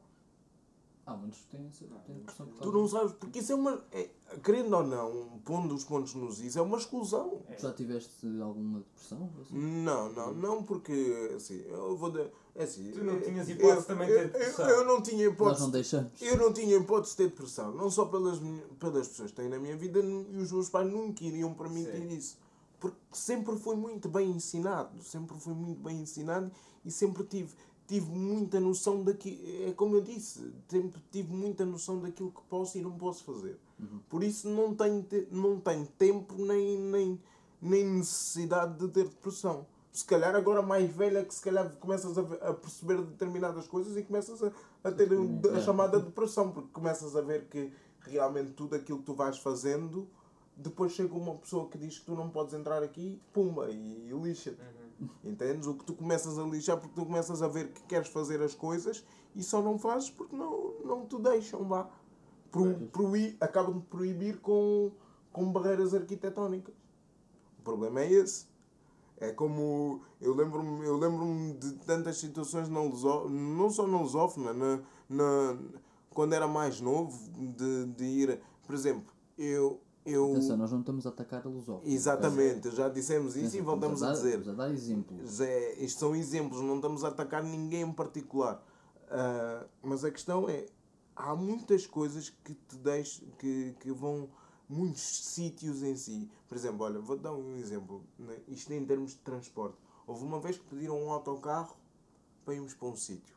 Que têm, essa- têm depressão Tu não sabes, porque isso é uma. É, querendo ou não, pondo os pontos nos is, é uma exclusão. Tu Já tiveste alguma depressão? Assim? Não, não, não, porque assim, eu vou dar. É assim, Tu não tinhas hipótese eu- também de ter depressão. Eu, eu não tinha Nós hipótese. não deixamos. Eu não tinha hipótese de ter depressão, não só pelas, pelas pessoas que têm na minha vida, e os meus pais nunca iriam permitir Sim. isso. Porque sempre foi muito bem ensinado, sempre foi muito bem ensinado e sempre tive, tive muita noção daquilo, é como eu disse, sempre tive muita noção daquilo que posso e não posso fazer. Por isso não tenho, te- não tenho tempo nem, nem, nem necessidade de ter depressão. Se calhar agora mais velha que se calhar começas a, a perceber determinadas coisas e começas a, a ter a, É. chamada depressão, porque começas a ver que realmente tudo aquilo que tu vais fazendo, depois chega uma pessoa que diz que tu não podes entrar aqui, pumba, e, e lixa-te. Entendes? O que tu começas a lixar porque tu começas a ver que queres fazer as coisas e só não fazes porque não, não te deixam, vá. Pro, proí, acabam de proibir com, com barreiras arquitetónicas. O problema é esse. É como. Eu lembro-me eu lembro de tantas situações na Luso, não só na Lusófona, na, na, quando era mais novo, de, de ir. Por exemplo, eu. Eu Atenção, nós não estamos a atacar a lusófona. exatamente, já dissemos isso Atenção, e voltamos estamos a dizer. A dar exemplos. Zé, isto são exemplos, não estamos a atacar ninguém em particular. Ah, mas a questão é, há muitas coisas que te deixam, que, que vão, muitos sítios em si. Por exemplo, olha, vou dar um exemplo, né? isto em termos de transporte. Houve uma vez que pediram um autocarro para irmos para um sítio.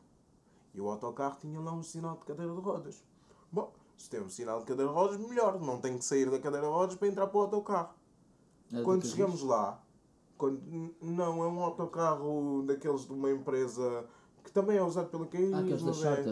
E o autocarro tinha lá um sinal de cadeira de rodas. Bom, se tem um sinal de cadeira de rodas, melhor. Não tem que sair da cadeira de rodas para entrar para o autocarro. É Quando chegamos lá, quando, não, é um autocarro daqueles de uma empresa que também é usado pela Caís, Ah, aqueles das mas é-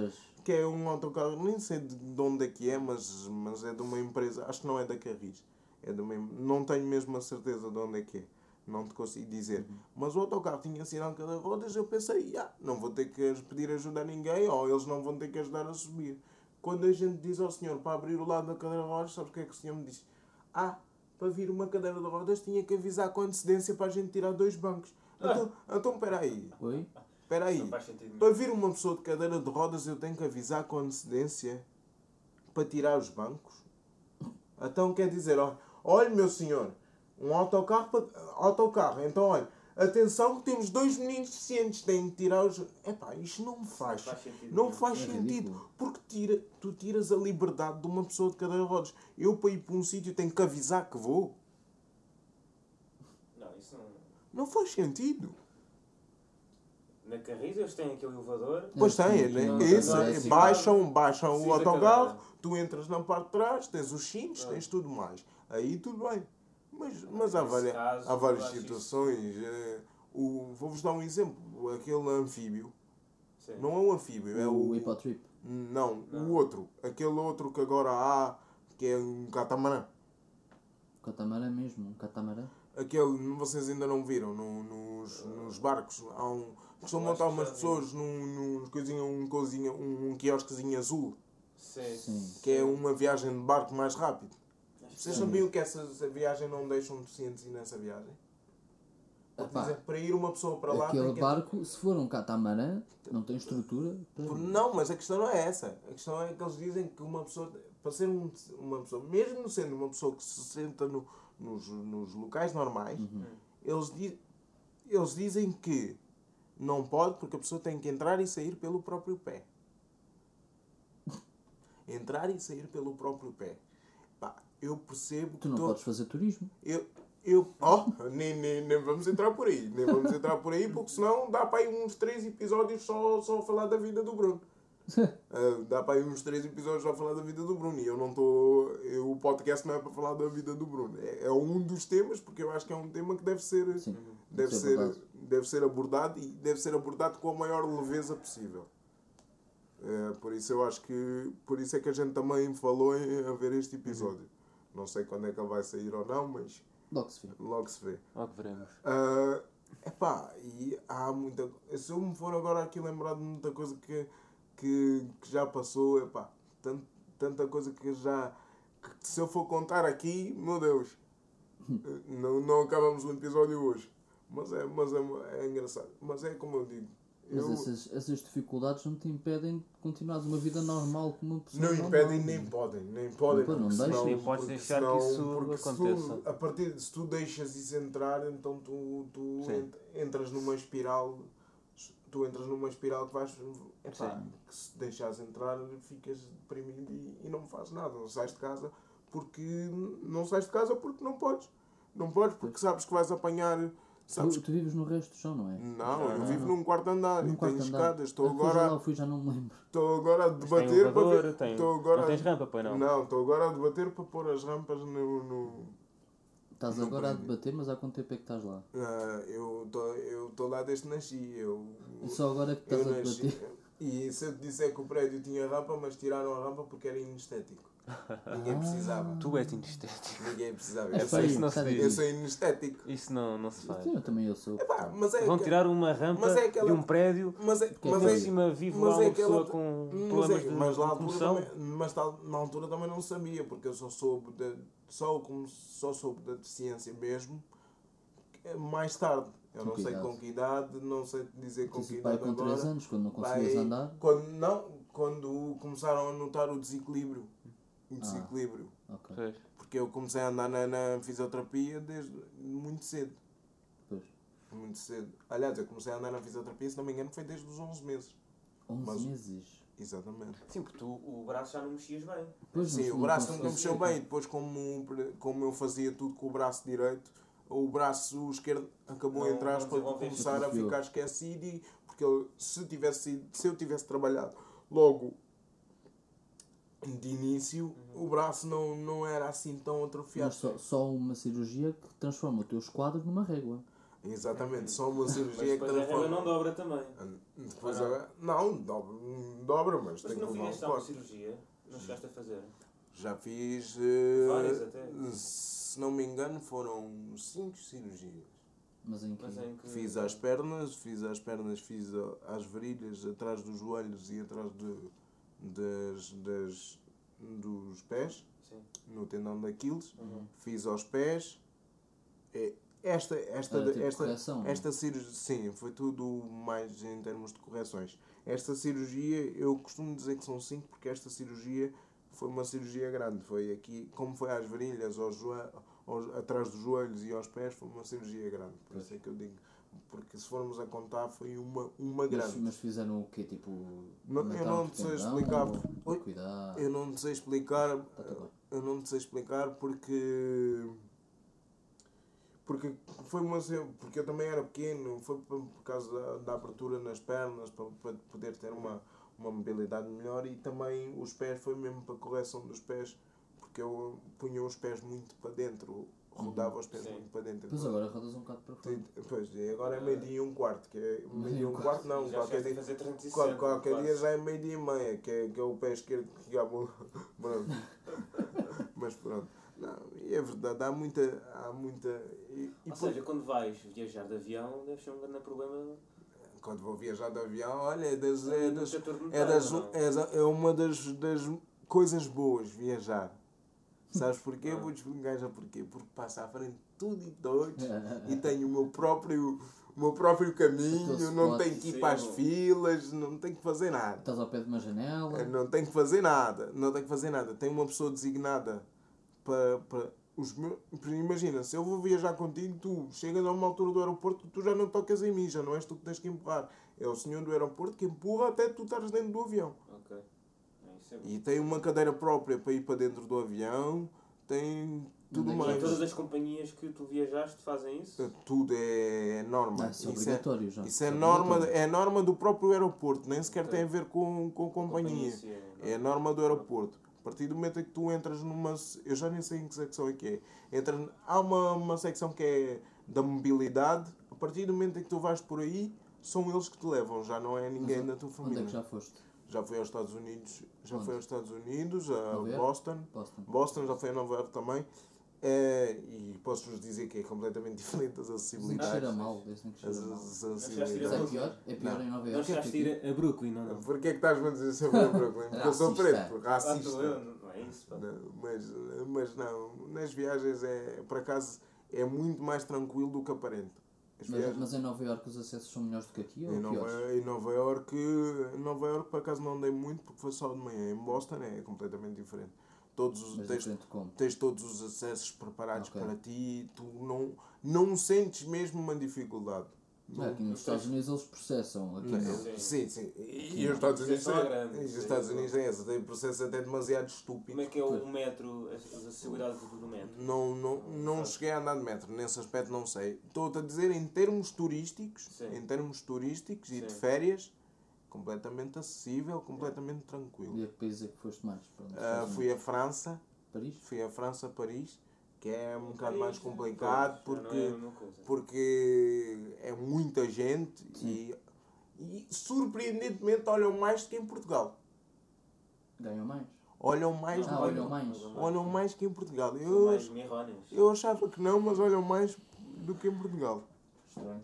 que é um autocarro, nem sei de de onde é que é, mas, mas é de uma empresa, acho que não é da Carris. É de uma, não tenho mesmo a certeza de onde é que é. Não te consigo dizer. Mas o autocarro tinha sinal de cada rodas, eu pensei, ah, não vou ter que pedir ajuda a ninguém, ou eles não vão ter que ajudar a subir. Quando a gente diz ao senhor para abrir o lado da cadeira de rodas, sabes o que é que o senhor me disse? Ah, para vir uma cadeira de rodas tinha que avisar com antecedência para a gente tirar dois bancos. Então, então espera aí. Oi? Espera aí. Não faz sentido nenhum. Para vir uma pessoa de cadeira de rodas, eu tenho que avisar com antecedência para tirar os bancos. Então quer dizer, ó, olha meu senhor, um autocarro para. Autocarro, então olha, atenção que temos dois meninos deficientes, têm que tirar os. Epá, isto não faz. faz sentido Não faz É sentido. ridículo. Porque tira, tu tiras a liberdade de uma pessoa de cadeira de rodas. Eu para ir para um sítio tenho que avisar que vou. Não, isso não. Não faz sentido. Na Carris eles têm aquele elevador. Pois sim, tem, sim, né? não, Esse, não, não, baixam, baixam o autocarro, tu entras na parte de trás, tens os cintos, Ah. tens tudo mais. Aí tudo bem. Mas, mas há, várias, caso, há várias situações. eh, o- Vou-vos dar um exemplo. Aquele anfíbio. Sim. Não é um anfíbio, é o o. Hipotrip. Não, Não. o outro. Aquele outro que agora há, que é um catamarã. Catamarã mesmo, um catamarã. Aquele, vocês ainda não viram, no- nos, nos barcos. Há um. Costumam montar umas vi. pessoas num, num coisinha, um, coisinha, um, um quiosquezinho azul. Sim. Sim. que é uma viagem de barco mais rápido. Vocês sabiam que essa, viagem não deixam deficientes ir nessa viagem? Epá, dizer, para ir uma pessoa para lá. Aquele que- barco, se for um catamarã, não tem estrutura. para- Não, mas a questão não é essa. A questão é que eles dizem que uma pessoa, para ser um- uma pessoa, mesmo sendo uma pessoa que se senta no- nos, nos locais normais, Uhum. eles, di- eles dizem que não pode porque a pessoa tem que entrar e sair pelo próprio pé. Entrar e sair pelo próprio pé. Eu percebo Tu não to- podes fazer turismo. Eu, eu, ó, nem, nem, nem vamos entrar por aí, nem vamos entrar por aí, porque senão dá para aí uns três episódios só, só a falar da vida do Bruno. Ah, dá para aí uns três episódios só a falar da vida do Bruno e eu não estou. O podcast não é para falar da vida do Bruno. É, é um dos temas, porque eu acho que é um tema que deve ser, Sim, deve ser ser, abordado. deve ser abordado e deve ser abordado com a maior leveza possível. É, por isso eu acho que por isso é que a gente também falou em haver este episódio. Não sei quando é que ele vai sair ou não, mas Logo se vê. logo se vê. Logo veremos. Ah, epá, e há muita. Se eu me for agora aqui lembrar de muita coisa que, que, que já passou, epá, tant, tanta coisa que já. que se eu for contar aqui, meu Deus, não, não acabamos o episódio hoje. Mas é, mas é, é engraçado. Mas é como eu digo. Mas Eu, essas, essas dificuldades não te impedem de continuares uma vida normal como uma pessoa não normal. impedem, nem podem, nem podem. Não, não senão- Nem podes deixar que senão- isso porque aconteça. Tu, a partir de, se tu deixas isso entrar, então tu, tu Sim. entras numa espiral, tu entras numa espiral que vais, epá, que se deixares entrar, ficas deprimido e, e não fazes nada, não sais de casa porque não sais de casa porque não podes. Não podes porque sabes que vais apanhar. Sabes Tu, tu vives no resto do chão, não é? não, eu Não. vivo num quarto andar Num e quarto tenho andar. escadas. Estou agora, lá, fui, já não me lembro. estou agora a tem debater para elevador, ver. tem... Estou agora, Não tens rampa, pois não? não, estou agora a debater para pôr as rampas no. no Estás agora a debater, mas há quanto tempo é que estás lá? ah, eu estou lá desde que nasci. Eu, E só agora é que eu estás a nasci. debater? E se eu te disser que o prédio tinha rampa, mas tiraram a rampa porque era inestético. Ninguém precisava. Tu és inestético. Ninguém precisava. É Eu sou, isso não se diz. eu sou inestético. Isso não, não se faz. Eu também eu sou. Epá, mas é Vão que- tirar uma rampa Mas é aquela- de um prédio Mas é, é mas é, em cima vive mas lá é uma aquela- pessoa com mas, problemas é, de mas lá locomoção. também, mas na altura também não sabia, porque eu só soube de, só, como, só soube da deficiência mesmo eh, mais tarde. Eu Com não sei idade? com que idade, não sei dizer com que idade com 3 agora. anos, quando não conseguias andar. Quando, não, quando começaram a notar o desequilíbrio. Ah. O desequilíbrio. Ok, Pois. Porque eu comecei a andar na, na fisioterapia desde muito cedo. pois. Muito cedo. Aliás, eu comecei a andar na fisioterapia, se não me engano, foi desde os 11 meses. 11 Mas- meses. Exatamente. Sim, porque tu o braço já não mexias bem. Pois, Sim, o braço nunca mexeu bem. Depois, como, como eu fazia tudo com o braço direito, o braço esquerdo acabou, Não- entre aspas, começar a ficar esquecido. E, porque ele, se, tivesse, se eu tivesse trabalhado logo de início, o braço não, não era assim tão atrofiado. Mas só, só uma cirurgia que transforma o teu esquadro numa régua. Exatamente, só uma Mas cirurgia que depois a régua transforma. não dobra também. Depois, Ah, não. a- não, dobra, dobra, mas, Mas tem tu que não levar um fizeste alguma suporte. cirurgia? Não chegaste a fazer? Já fiz. eh, Várias até. Se não me engano, foram 5 cirurgias. Mas em que. Mas em que... Fiz às pernas, fiz às pernas, fiz às virilhas, atrás dos joelhos e atrás de, das, das, dos pés, Sim. no tendão daqueles. Uhum. Fiz aos pés. É, esta, esta, Era tipo esta, correção, é? esta cirurgia, sim, foi tudo mais em termos de correções. Esta cirurgia, eu costumo dizer que são 5 porque esta cirurgia foi uma cirurgia grande. Foi aqui, como foi às virilhas, aos joelhos, aos, atrás dos joelhos e aos pés, foi uma cirurgia grande. Por isso é que eu digo, porque se formos a contar, foi uma, uma Mas, grande. mas fizeram o quê? Tipo. Não- eu não por sei explicar. ou. Eu não te sei explicar. Tá bem. Eu não te sei explicar porque. Porque foi uma. Porque eu também era pequeno, foi por causa da, da abertura nas pernas, para, para poder ter uma, uma mobilidade melhor e também os pés, foi mesmo para a correção dos pés, porque eu punha os pés muito para dentro, rodava os pés Sim. muito para dentro. Pois agora rodas um bocado para fora. Pois, e agora é meio-dia e um quarto, que é meio-dia e um quarto, não, Já qualquer dia. fazer 360. Qual- Qualquer quase. dia já é meio-dia e meia, que é, que é o pé esquerdo que vou. Pronto. Mas pronto. Não, e é verdade, há muita. Há muita e, e Ou por- seja, quando vais viajar de avião, deve ser um grande problema. quando vou viajar de avião, olha, é das. É, no das, é, das, é, da- é uma das, das coisas boas viajar. Sabes porquê? Ah. Vou-te explicar já porquê. Porque passa à frente tudo e todos e tenho o meu próprio, o meu próprio caminho, não tenho que ir para as filas, não tenho que fazer nada. Estás ao pé de uma janela. Não tenho que fazer nada, não tenho que fazer nada. Tem uma pessoa designada para, para os meus. Imagina, se eu vou viajar contigo, tu chegas a uma altura do aeroporto, tu já não tocas em mim, já não és tu que tens que empurrar. É o senhor do aeroporto que empurra até tu estares dentro do avião. Ok. É, Isso é bom. E tem uma cadeira própria para ir para dentro do avião, tem tudo Onde é que mais. E todas as companhias que tu viajaste fazem isso? Tudo é norma. Ah, isso é Isso é, obrigatório já. isso é norma, obrigatório. é norma do próprio aeroporto, nem sequer tem a ver com, com companhia. sim, é, É a norma do aeroporto. A partir do momento em que tu entras numa. Eu já nem sei em que secção é que é. Entra, há uma, uma secção que é da mobilidade. A partir do momento em que tu vais por aí, são eles que te levam, já não é ninguém Mas da tua Onde família. é que já foste? Já fui aos Estados Unidos, já Onde? fui aos Estados Unidos, a Iorque? Boston. Boston. Boston, já fui a Nova York também. É, e posso-vos dizer que é completamente diferente que acessibilidades. cheira mal. Dizem que As, cheira mal. as é pior? É pior em Nova Não Iorque? chegaste a ir a Brooklyn, não, não? Porquê é que estás-me a dizer sobre o Brooklyn? Porque eu sou preto, Ah, racista. tu, eu, não é isso. Não, mas, mas não, nas viagens é, por acaso, é muito mais tranquilo do que aparenta. As Mas, viagens- mas em Nova Iorque os acessos são melhores do que aqui ou em, Nova, piores? em Nova York, em Nova York por acaso não andei muito porque foi só de manhã. Em Boston é completamente diferente. Todos os, Mas tens, tens todos os acessos preparados Ok. para ti, tu não, não sentes mesmo uma dificuldade. Já aqui nos Estados Unidos eles processam. Aqui Não, não. Sim. Sim, sim. E, e Não. os Estados Unidos Sim, são têm- grandes, e os sim, Estados Unidos têm esse, tem processo até demasiado estúpido. Como é que é o metro, as, as acessibilidades do metro? Não, não, não cheguei a andar de metro, nesse aspecto não sei. Estou-te a dizer em termos turísticos, Sim. em termos turísticos e de Sim. férias, completamente acessível, completamente tranquilo. E a que país é que foste mais? Estados fui a França, Paris? fui a França, Paris, que é um bocado mais complicado porque, é coisa. porque é muita gente e, e surpreendentemente olham mais do que em Portugal. Ganham mais? Olham mais, Ah, olham mais. olham mais que em Portugal. Eu, eu achava que não, mas olham mais do que em Portugal. Estranho.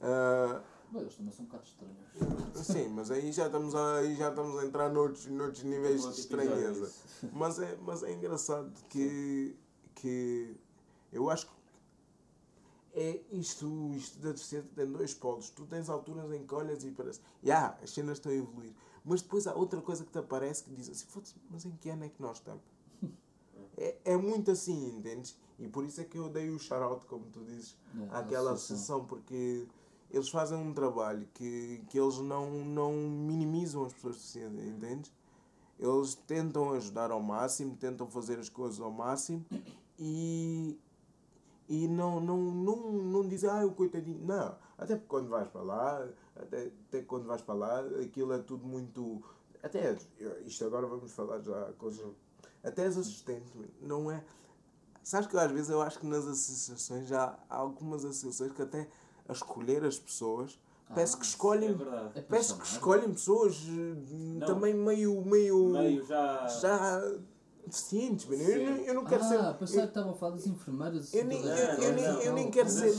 Ah, Bem, eles também são um bocado estranhos. sim, mas aí já estamos a, aí já estamos a entrar noutros, noutros níveis de estranheza. Mas é, mas é engraçado que, que eu acho que é isto, isto da deficiência tem dois polos. Tu tens alturas em que olhas e parece, yeah, as cenas estão a evoluir. Mas depois há outra coisa que te aparece que diz assim, "Foda-se, mas em que ano é que nós estamos? É, é muito assim, entendes? E por isso é que eu dei o shout-out, como tu dizes, Yeah, àquela a associação. associação, porque eles fazem um trabalho que, que eles não, não minimizam as pessoas deficientes, entendes? Eles tentam ajudar ao máximo, tentam fazer as coisas ao máximo e, e não, não, não, não dizem, ah, o coitadinho. Não, até porque quando vais para lá, até, até quando vais para lá, aquilo é tudo muito. Até isto agora vamos falar já coisas. Até as assistentes, não é. Sabes que às vezes eu acho que nas associações já há algumas associações que até a escolher as pessoas parece que É escolhem. É Parece que escolhem pessoas eh, também meio. meio. Meio já. já deficientes, mano. Eu, não- eu não quero ah, ser. pensava que estavam a falar das enfermeiras. Eu nem- eu- eu nem- eu nem Não, quero ser-.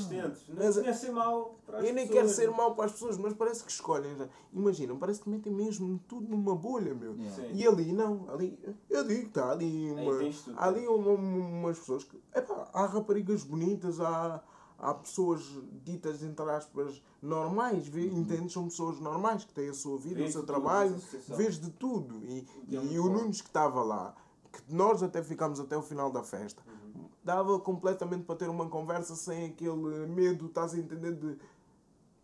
Não mas- tinha ser mau para as Eu nem pessoas. quero ser mau para as pessoas, mas parece que escolhem. já. Imagina, parece que metem mesmo tudo numa bolha, meu. E ali não, ali, eu digo que está ali, uma, há ali uma- umas pessoas que, epá, há raparigas bonitas, há, há pessoas ditas, entre aspas, normais, vê, entendes? São pessoas normais que têm a sua vida, o Vês seu de tudo trabalho, associação. vês de tudo. E, é e muito o. Nunes que estava lá, que nós até ficámos até o final da festa, Uhum. dava completamente para ter uma conversa sem aquele medo, estás a entender, de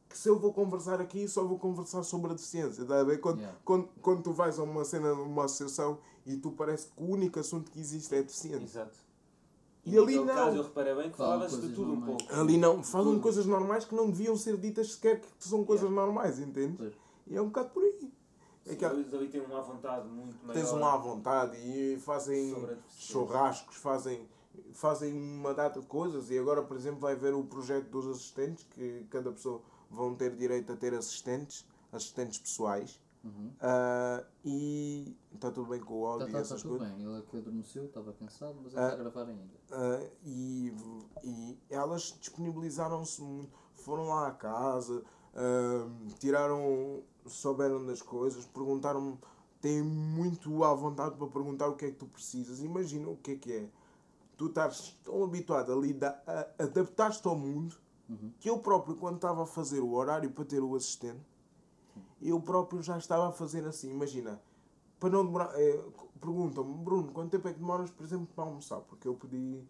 que se eu vou conversar aqui, só vou conversar sobre a deficiência. A ver? Quando, Yeah. quando, quando tu vais a uma cena, numa associação e tu parece que o único assunto que existe é a deficiência. Exato. E ali naquele não. caso eu reparei bem que Falam falava-se de coisas tudo um normais. pouco. Ali não, falam de coisas normais que não deviam ser ditas sequer que são coisas normais, entende? Pois. E é um bocado por. É que eles ali têm uma vontade muito maior. tens um à vontade e fazem churrascos, fazem, fazem uma data de coisas e agora, por exemplo, vai haver o projeto dos assistentes, que cada pessoa vão ter direito a ter assistentes, assistentes pessoais. Uhum. Ah, e está tudo bem com o Tá, áudio tá, e tá essas tudo coisas. bem. Ele é que adormeceu, estava cansado, mas ele Ah. está a gravar ainda. Ah, e, e elas disponibilizaram-se, muito, foram lá à casa, tiraram, souberam das coisas, perguntaram-me, têm muito à vontade para perguntar o que é que tu precisas. Imagina o que é que é. Tu estás tão habituado a, lidar, a adaptar-te ao mundo Uhum. que eu próprio, quando estava a fazer o horário para ter o assistente, eu próprio já estava a fazer assim. Imagina, para não demorar. eh, Perguntam-me, Bruno, quanto tempo é que demoras, por exemplo, para almoçar? Porque eu pedi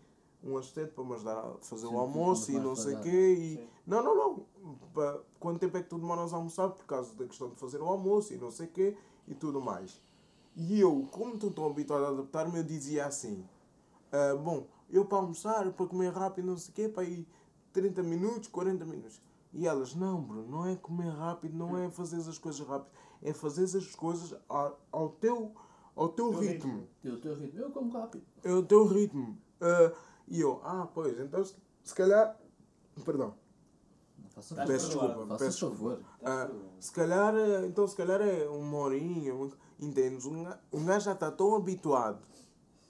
um assistente para me ajudar a fazer Sim, o almoço e não sei o quê. E... Sim. Não, não, não. Pa- Quanto tempo é que tu demoras a almoçar por causa da questão de fazer o almoço e não sei o quê e tudo mais. E eu, como estou tão habituado a adaptar-me, eu dizia assim: ah, Bom, eu para almoçar, para comer rápido, não sei o quê, para ir 30 minutos, 40 minutos. E elas: Não, Bruno, não é comer rápido, não é fazer as coisas rápido, é fazer as coisas ao, ao teu, ao teu Teu ritmo. ritmo. Eu estou ritmo, eu como rápido. É o teu ritmo. Ah, e eu: Ah, pois, então se, calhar. Perdão. Não faça. Peço desculpa. Faça peço favor. Ah, se calhar, eh, então se calhar é uma horinha, uma- entendes? Um um gajo já está tão habituado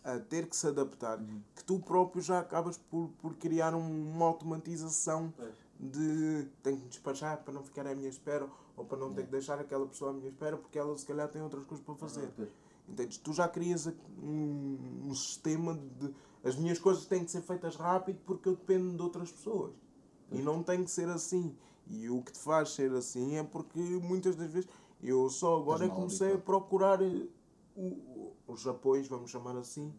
a ter que se adaptar que tu próprio já acabas por, por criar um- uma automatização Pois. de tenho que me despachar para não ficar à minha espera ou para não ter que deixar aquela pessoa à minha espera porque ela se calhar tem outras coisas para fazer. Pois. Entendes? Tu já crias um, um sistema de. As minhas coisas têm que ser feitas rápido porque eu dependo de outras pessoas. E não tem que ser assim. E o que te faz ser assim é porque muitas das vezes eu só agora mal comecei a procurar eh, o- os apoios, vamos chamar assim,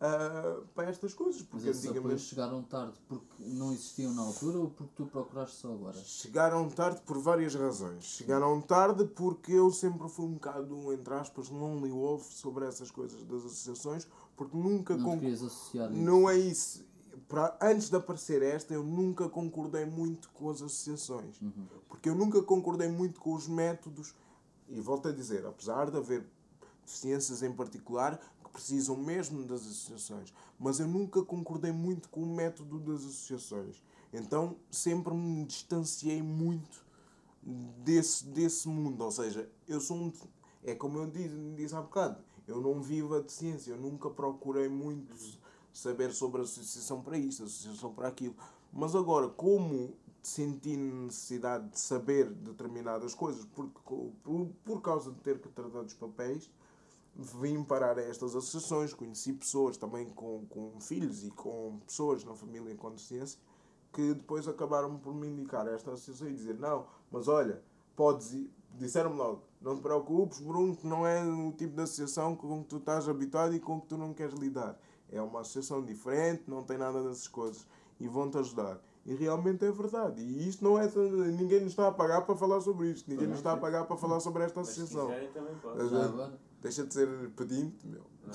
ah, para estas coisas. Mas Porque esses apoios antigamente chegaram tarde porque não existiam na altura ou porque tu procuraste só agora? chegaram tarde por várias razões. Chegaram tarde porque eu sempre fui um bocado, entre aspas, lonely wolf sobre essas coisas das associações, porque nunca Não te con- querias associar isso? Não é isso. Para, antes de aparecer esta, eu nunca concordei muito com as associações. Uhum. Porque eu nunca concordei muito com os métodos. E volto a dizer, apesar de haver deficiências em particular que precisam mesmo das associações, mas eu nunca concordei muito com o método das associações. Então sempre me distanciei muito desse, desse mundo. Ou seja, eu sou um. É como eu disse, disse há bocado, eu não vivo a deficiência, eu nunca procurei muito saber sobre a associação para isto, associação para aquilo. Mas agora, como senti necessidade de saber determinadas coisas, porque, por, por causa de ter que tratar dos papéis, vim parar a estas associações, conheci pessoas também com, com filhos e com pessoas na família com deficiência, que depois acabaram por me indicar a esta associação e dizer, não, mas olha, podes ir, disseram-me logo, não te preocupes, Bruno, que não é o tipo de associação com que tu estás habituado e com que tu não queres lidar. É uma associação diferente, não tem nada dessas coisas e vão-te ajudar. E realmente é verdade. E isto não é. Ninguém nos está a pagar para falar sobre isto. Ninguém nos está a pagar para falar sobre esta Mas se associação. quiserem também pode. Mas, agora? Deixa de ser pedinte, meu. Não.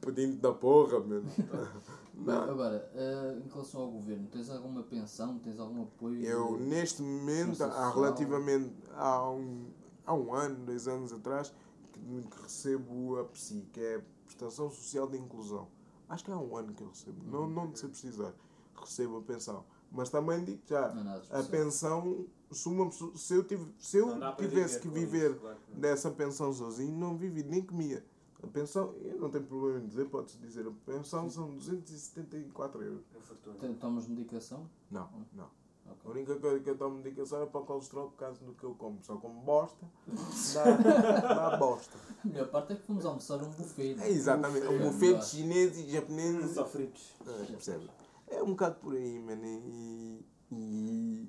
Pedinte da porra, meu. Bem, agora, eh, em relação ao governo, tens alguma pensão, tens algum apoio? Eu, neste momento, há relativamente. Há um, há um ano, dois anos atrás, que, que recebo a PSI, que é a Prestação Social de Inclusão. Acho que há um ano que eu recebo. Não, não de ser precisar. Recebo a pensão. Mas também digo já, é a pensão, se, uma se eu, tive, se eu tivesse que com viver isso, claro que dessa pensão sozinho, não vivi, nem comia. A pensão, eu não tenho problema em dizer, pode-se dizer, a pensão são 274 euros. Uma fortuna. Tem- Tomas medicação? Não, não. A Ok. única coisa que eu tomo medicação é para o colesterol por causa do que eu como. Só como bosta, dá, dá bosta. A melhor parte é que fomos almoçar um buffet. É exatamente. Buffet, Um buffet de chinês e japonês. Só fritos. É, percebe? É um bocado por aí, mano. E, E,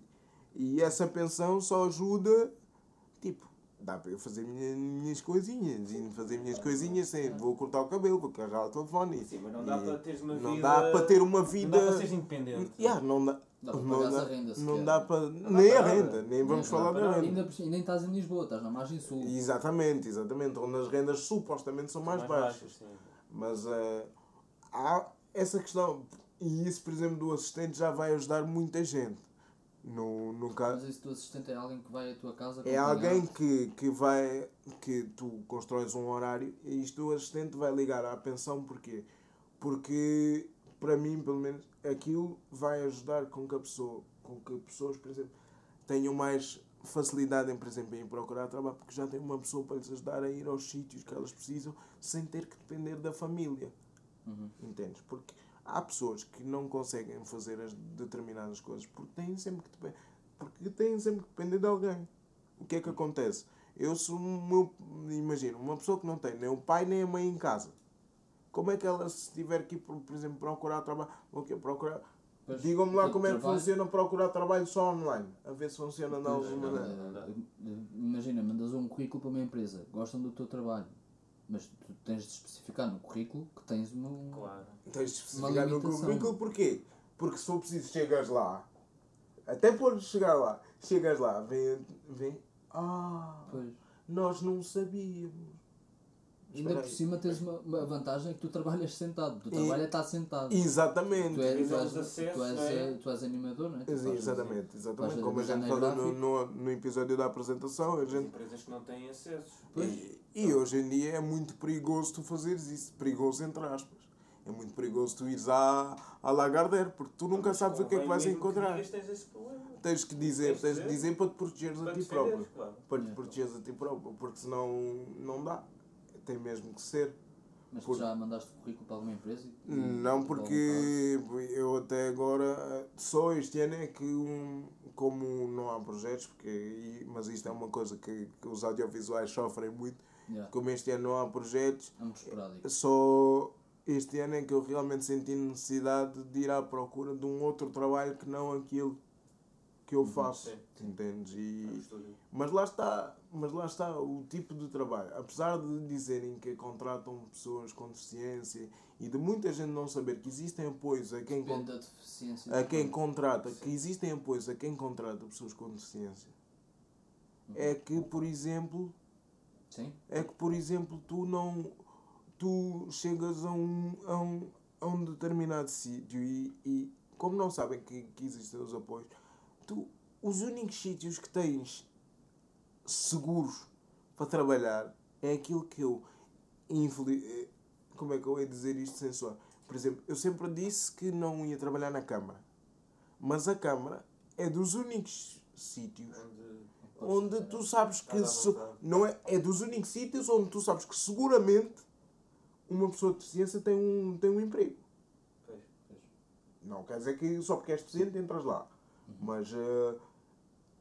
e essa pensão só ajuda, tipo, dá para eu fazer minha, minhas coisinhas. E fazer minhas coisinhas sem. Vou cortar o cabelo, vou carregar o telefone. Sim, mas não dá para teres uma não vida. dá para ter uma Não vida. dá para seres independente. Yeah, não dá. Dá para não dá, a renda, não dá para. dá nem a renda, nem vamos falar da renda. Ainda, e nem estás em Lisboa, estás na margem sul. Exatamente, exatamente. Onde as rendas supostamente são mais, baixas. sim. Mas eh, há essa questão. E isso, por exemplo, do assistente já vai ajudar muita gente. No, no caso. Mas esse teu assistente é alguém que vai à tua casa É alguém que, que vai. que tu constróis um horário e isto o assistente vai ligar à pensão porquê? Porque para mim, pelo menos, aquilo vai ajudar com que a pessoa, com que pessoas, por exemplo, tenham mais facilidade em, por exemplo, em procurar trabalho, porque já tem uma pessoa para lhes ajudar a ir aos sítios que elas precisam sem ter que depender da família. Uhum. Entendes? Porque há pessoas que não conseguem fazer as determinadas coisas porque têm sempre que depender, porque têm sempre que depender de alguém. O que é que acontece? Eu sou um meu, imagina, uma pessoa que não tem nem o pai nem a mãe em casa. Como é que ela se tiver que ir, por, por exemplo, procurar trabalho, o quê? Procurar Digam-me lá como é que trabalho- funciona procurar trabalho só online. A ver se funciona alguma maneira. Imagina, mandas um currículo para uma empresa, gostam do teu trabalho, mas tu tens de especificar no currículo que tens uma. Claro. Tens de especificar no currículo porquê? Porque se for preciso chegas lá, até por chegar lá, chegas lá, vem, vem, ah, Pois. nós não sabíamos. Ainda por aí. cima tens uma, uma vantagem é que tu trabalhas sentado. Trabalho é estar sentado. Exatamente. Tu és, tu és, os acessos, tu és, é? tu és animador, não é? Tu exatamente, exatamente. Como a gente falou no, no, no episódio da apresentação, a As gente empresas que não têm acessos. E, e hoje em dia é muito perigoso tu fazeres isso. Perigoso entre aspas. É muito perigoso tu ires à, à Lagardère, porque tu nunca Mas sabes o que é que vais encontrar. digas, tens esse problema. Tens que dizer, Tens de dizer. para te protegeres a Para ti defenderes, próprio. claro. Para te Yeah. protegeres a ti próprio, porque senão não dá. Tem mesmo que ser. Mas tu Por- já mandaste o currículo para alguma empresa? Não, porque eu até agora, só este ano é que, um, como não há projetos, porque, mas isto é uma coisa que, que os audiovisuais sofrem muito, Yeah, como este ano não há projetos, é. Só este ano é que eu realmente senti necessidade de ir à procura de um outro trabalho que não aquilo que eu faço. sim. Entendes? E, estúdio. mas lá está, mas lá está o tipo de trabalho. Apesar de dizerem que contratam pessoas com deficiência e de muita gente não saber que existem apoios a quem, con- a quem contrata, que existem apoios a quem contrata pessoas com deficiência. É que, por exemplo, é que, por exemplo, tu não. Tu chegas a um, a um, a um determinado sítio e, e, como não sabem que, que existem os apoios, tu, os únicos sítios que tens seguros para trabalhar é aquilo que eu. Infeliz, eh, como é que eu ia dizer isto sem soar? Por exemplo, eu sempre disse que não ia trabalhar na Câmara, mas a Câmara é dos únicos sítios Onde onde tu sabes que se- não é, é dos únicos sítios onde tu sabes que seguramente uma pessoa de deficiência tem um, tem um emprego. Pois. Não quer dizer que só porque és deficiente entras lá. Mas eh,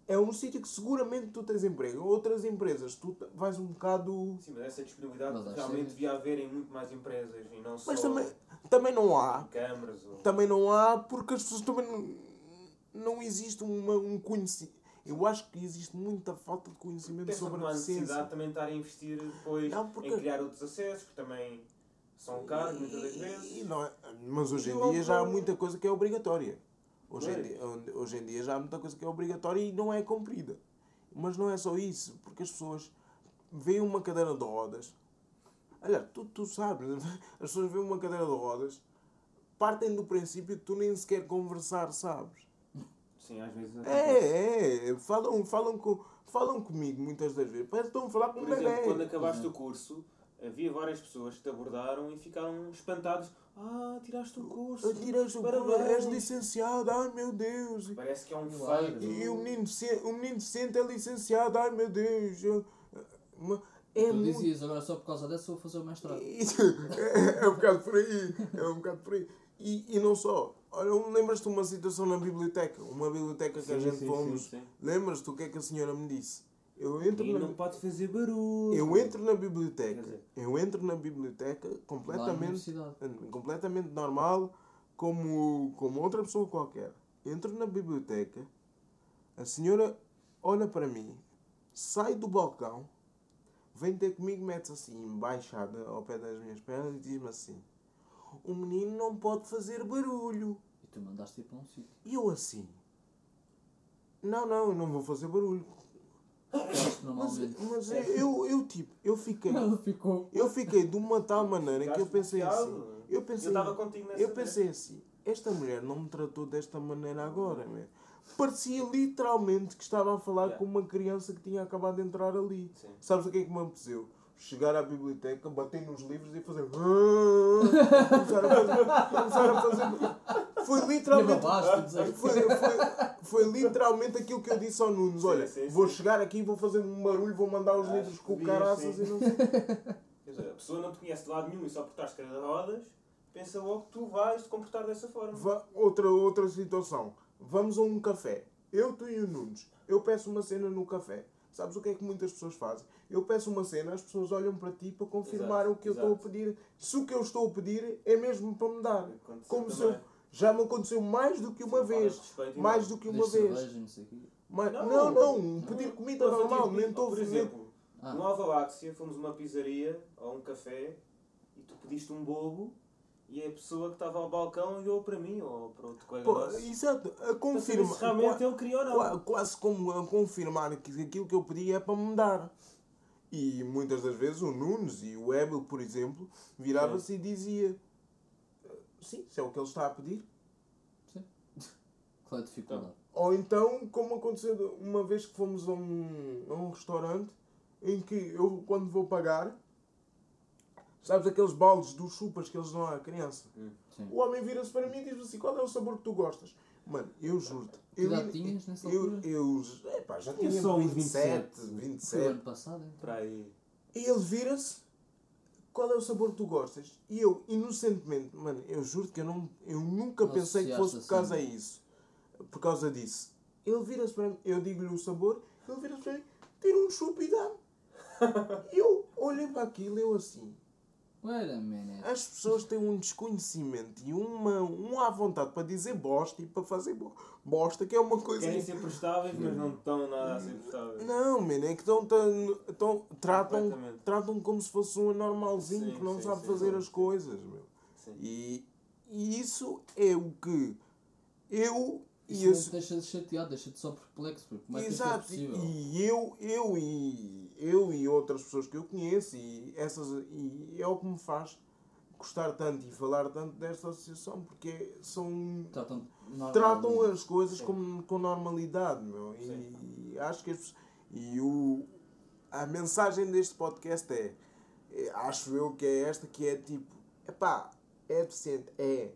é um sítio que seguramente tu tens emprego. Outras empresas, tu vais um bocado. Sim, mas essa disponibilidade Mas realmente devia haver em muito mais empresas e não só Mas também, também não há. câmaras. Ou... Também não há porque as pessoas também não, não existe uma, um conhecimento. Eu acho que existe muita falta de conhecimento Pensa sobre não a há necessidade também estar a investir depois Não, porque- em criar outros acessos, que também são caros muitas das E- vezes. e não é- mas hoje E em dia já há muita coisa que é obrigatória. Hoje em, Pois. dia, hoje em dia já há muita coisa que é obrigatória e não é cumprida. Mas não é só isso, porque as pessoas veem uma cadeira de rodas. Olha, tu, tu sabes, as pessoas veem uma cadeira de rodas, partem do princípio que tu nem sequer conversar sabes. Sim, às vezes. É, é, falam, falam, com, falam comigo muitas das vezes, parece que estão a falar com um Por exemplo, bebê. quando acabaste o curso, havia várias pessoas que te abordaram e ficaram espantados. Ah, tiraste o curso. Ah, Tiraste o Parabéns." curso, és licenciado, ai meu Deus. Parece que é um feito. E o menino, o menino deficiente é licenciado, ai meu Deus. É tu muito. dizias, agora só por causa dessa vou fazer o mestrado. É, é um bocado por aí. É um bocado por aí. E, e não só. Olha, lembras-te de uma situação na biblioteca? Uma biblioteca que a gente sim, fomos. Lembras-te o que é que a senhora me disse? Eu entro, E na, não pode fazer barulho. eu entro na biblioteca. dizer- Eu entro na biblioteca completamente, completamente normal, como, como outra pessoa qualquer. entro na biblioteca, a senhora olha para mim, sai do balcão, vem ter comigo, mete-se assim, embaixada ao pé das minhas pernas e diz-me assim: O menino não pode fazer barulho. E tu mandaste ir para um sítio. E eu assim: Não, não, eu não vou fazer barulho. Mas, mas eu, eu, tipo, eu fiquei. Ela ficou. Eu fiquei de uma tal maneira que eu pensei assim. Eu pensei, Eu estava contigo nessa eu pensei assim, esta mulher não me tratou desta maneira agora, meu. Parecia literalmente que estava a falar Yeah. com uma criança que tinha acabado de entrar ali. Sim. Sabes o que é que me apeteceu? Chegar à biblioteca, bater nos livros e fazer. começar a fazer. Começar a fazer. Foi literalmente. Foi, foi, foi literalmente aquilo que eu disse ao Nunes. Olha, sim, vou sim. chegar aqui, vou fazer um barulho, vou mandar os Acho livros com o caraças e não sei. Quer dizer, a pessoa não te conhece de lado nenhum e só por cadeira de rodas, pensa logo que tu vais te comportar dessa forma. Va- outra, outra situação. Vamos a um café. Eu, tu e o Nunes. Eu peço uma cena no café. Sabes o que é que muitas pessoas fazem? Eu peço uma cena, as pessoas olham para ti para confirmar Exato, o que eu exato. estou a pedir. Se o que eu estou a pedir é mesmo para me dar. Aconteceu Como se eu, já me aconteceu mais do que uma vez. Mais não. do que uma vez. cerveja, não. Mas, Não, não, não, pedir comida Mas eu normal. Nem estou Por exemplo, Ah. no Alvaláxia fomos a uma pizzaria ou um café e tu pediste um bobo e a pessoa que estava ao balcão olhou para mim ou para outro colega Pô, nosso. exato, a saber confirma. realmente ele queria ou não. Qua- Quase como a confirmar que aquilo que eu pedi é para me dar. E muitas das vezes o Nunes e o Ebel, por exemplo, virava-se e dizia: Sim, se é o que ele está a pedir. Sim. A dificuldade? Ou então, como aconteceu uma vez que fomos a um, a um restaurante em que eu, quando vou pagar, sabes aqueles baldes dos chupas que eles dão à criança? Sim. O homem vira-se para mim e diz assim: Qual é o sabor que tu gostas? Mano, eu juro-te. Eu, idade tinhas nessa eu, altura? eu, epá, já Tinha só uns 27, 27. Foi o 27. ano passado, então. Para aí. E ele vira-se: Qual é o sabor que tu gostas? E eu, inocentemente, mano, eu juro que eu, não, eu nunca Não pensei que fosse por causa assim. disso. Por causa disso. Ele vira-se para mim, eu digo-lhe o sabor, ele vira-se para mim, tira um chupo e dá-me. E eu olhei para aquilo e eu assim. Wait a minute. As pessoas têm um desconhecimento e uma, um à vontade para dizer bosta e para fazer bo- bosta, que é uma coisa. Querem ser prestáveis, mas não estão nada a ser prestáveis. Não, mano, é que estão, tão, tão, tratam, tratam como se fosse um anormalzinho Sim, que não sim, sabe sim, fazer sim. as coisas, meu. Sim. E, e isso é o que eu Isso e não esse, te deixa de chateado, deixa-te só perplexo. porque é é Exato, possível? e eu, eu e eu e outras pessoas que eu conheço e essas e é o que me faz gostar tanto e falar tanto desta associação porque são Tratam, tratam as coisas com, com normalidade, meu. E acho que as e o a mensagem deste podcast é, é, acho eu que é esta que é tipo, epá, é deficiente, é,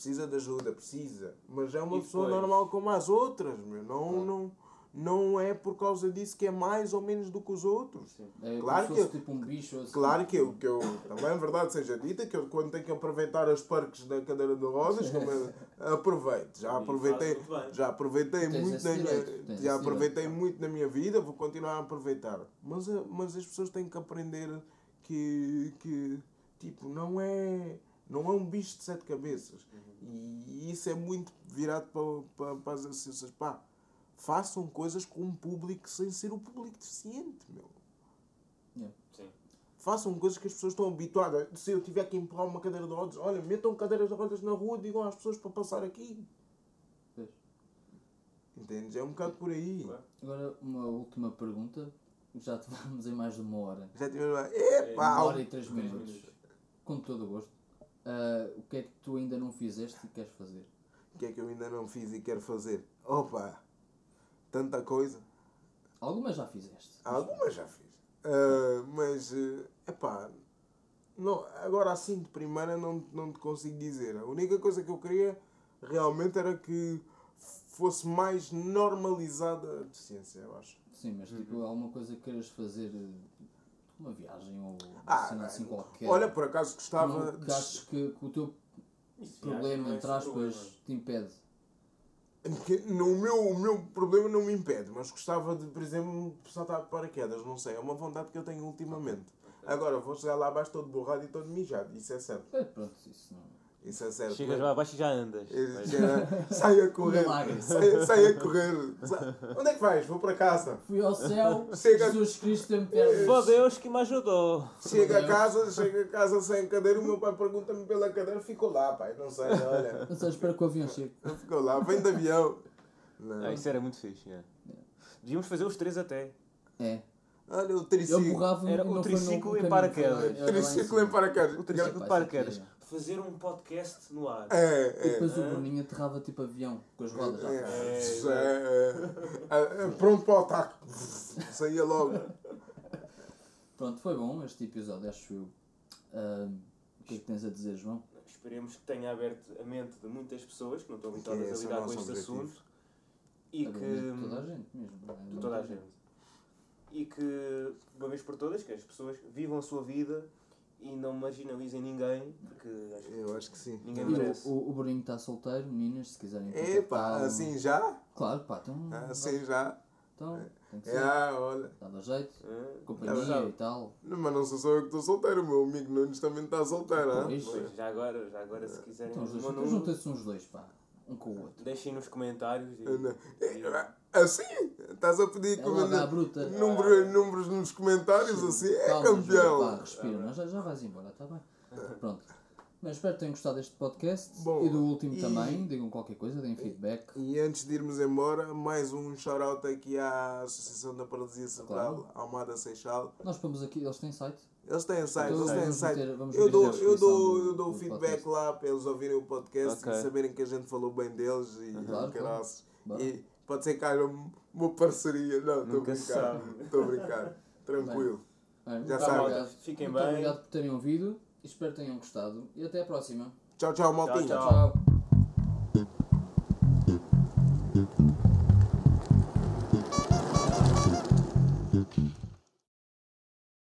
precisa de ajuda, precisa, mas é uma E pessoa depois? normal como as outras, meu. Não, Claro. não, não é por causa disso que é mais ou menos do que os outros. Sim. É Claro como que se fosse eu- tipo um bicho assim. Claro que eu, que eu também é verdade seja dita que eu quando tenho que aproveitar as parques da cadeira de rodas, como eu, aproveito. Já aproveitei, já aproveitei muito na minha, já aproveitei direito. muito na minha vida, vou continuar a aproveitar. Mas, a- mas as pessoas têm que aprender que, que tipo, não é, não é um bicho de sete cabeças. E isso é muito virado para, para, para as associações. Pá, façam coisas com um público sem ser o público deficiente, meu. Yeah. Sim. Façam coisas que as pessoas estão habituadas. Se eu tiver que empurrar uma cadeira de rodas, olha, metam cadeiras de rodas na rua, digam às pessoas para passar aqui. Pois. Entendes? É um bocado por aí. Agora, uma última pergunta. Já te vamos em mais de uma hora. Já tivemos. Uma hora e três Três minutos. minutos. Com todo o gosto. Ah, o que é que tu ainda não fizeste e queres fazer? O que é que eu ainda não fiz e quero fazer? Opa! Tanta coisa. Algumas já fizeste. Algumas já fiz. Ah, mas, eh, epá, não, agora assim de primeira não, não te consigo dizer. A única coisa que eu queria realmente era que fosse mais normalizada a deficiência, eu acho. Sim, mas tipo, alguma coisa que queiras fazer, eh, uma viagem ou uma Ah, cena assim qualquer. Olha, por acaso gostava não, que achas que, que o teu Isso, problema, é entre aspas, te impede. no, o, meu, o meu problema não me impede, mas gostava de, por exemplo, saltar de paraquedas, não sei, é uma vontade que eu tenho ultimamente. Agora, vou chegar lá abaixo todo borrado e todo mijado, isso é certo. É, pronto, isso não. Isso é certo. Chegas mas- lá abaixo e já andas. Mas- sai a correr. Sai, sai a correr. Sai- Onde é que vais? Vou para casa. Fui ao céu, Chega- Jesus Cristo tem pernas. Foi Deus que me ajudou. Chega a casa, chega a casa sem cadeira, o meu pai pergunta-me pela cadeira, ficou lá, pai, não sei, olha. Eu só espero que o avião chegue. Ficou lá, vem de avião. Não. Ah, isso era muito fixe. é. Devíamos fazer os três até. É. Olha o Eu triciclo. borrava Era o não triciclo em paraquedas. Triciclo em paraquedas. O triciclo de paraquedas. Fazer um podcast no ar. É, E é. depois o Bruninho aterrava tipo avião, com as rodas. É, já. é, é, é, pronto para o ataque. Saía logo. Pronto, foi bom este episódio, acho eu. Ahm, o que é que tens a dizer, João? Esperemos que tenha aberto a mente de muitas pessoas que não estão habituadas a é lidar com este objetivo. assunto. E A que. de toda a gente mesmo. é? de toda a gente. E que, de uma vez por todas, que as pessoas vivam a sua vida e não marginalizem ninguém, porque acho que Eu acho que sim. ninguém E merece. o, o, o Bruninho está solteiro, meninas, se quiserem Epá, assim já? Claro, pá, então. Assim já? Então, tem que É, ser. ah, olha. Dava jeito, Ah, companhia sabe. e tal. Não, Mas não sou só eu que estou solteiro, o meu amigo Nunes também está solteiro, ah? Pois. Pois, já agora, já agora se quiserem Então, então juntem-se uns dois, pá. Um com o outro. deixem nos comentários. E, Não. Assim? Estás a pedir É bruta. número, números nos comentários assim? É Calma, campeão. Vá, respira, mas já, já vais embora, está bem? Pronto. Mas espero que tenham gostado deste podcast Bom, e do último e- também. Digam qualquer coisa, deem feedback. E antes de irmos embora, mais um shout-out aqui à Associação da Paralisia Cerebral, Almada Seixal. Nós pomos aqui, eles têm site. Eles têm site, Então, eles têm site. meter- eu dou, eu dou, do- eu dou do feedback podcast. lá para eles ouvirem o podcast Ok. e saberem que a gente falou bem deles e Claro. Bora. E pode ser que haja um- uma parceria. Não, estou a brincar. Estou a brincar. Tranquilo. Bem, Já sabem. Fiquem Muito bem. obrigado por terem ouvido. Espero que tenham gostado. E até à próxima. Tchau, tchau, maltinha. tchau. Tchau.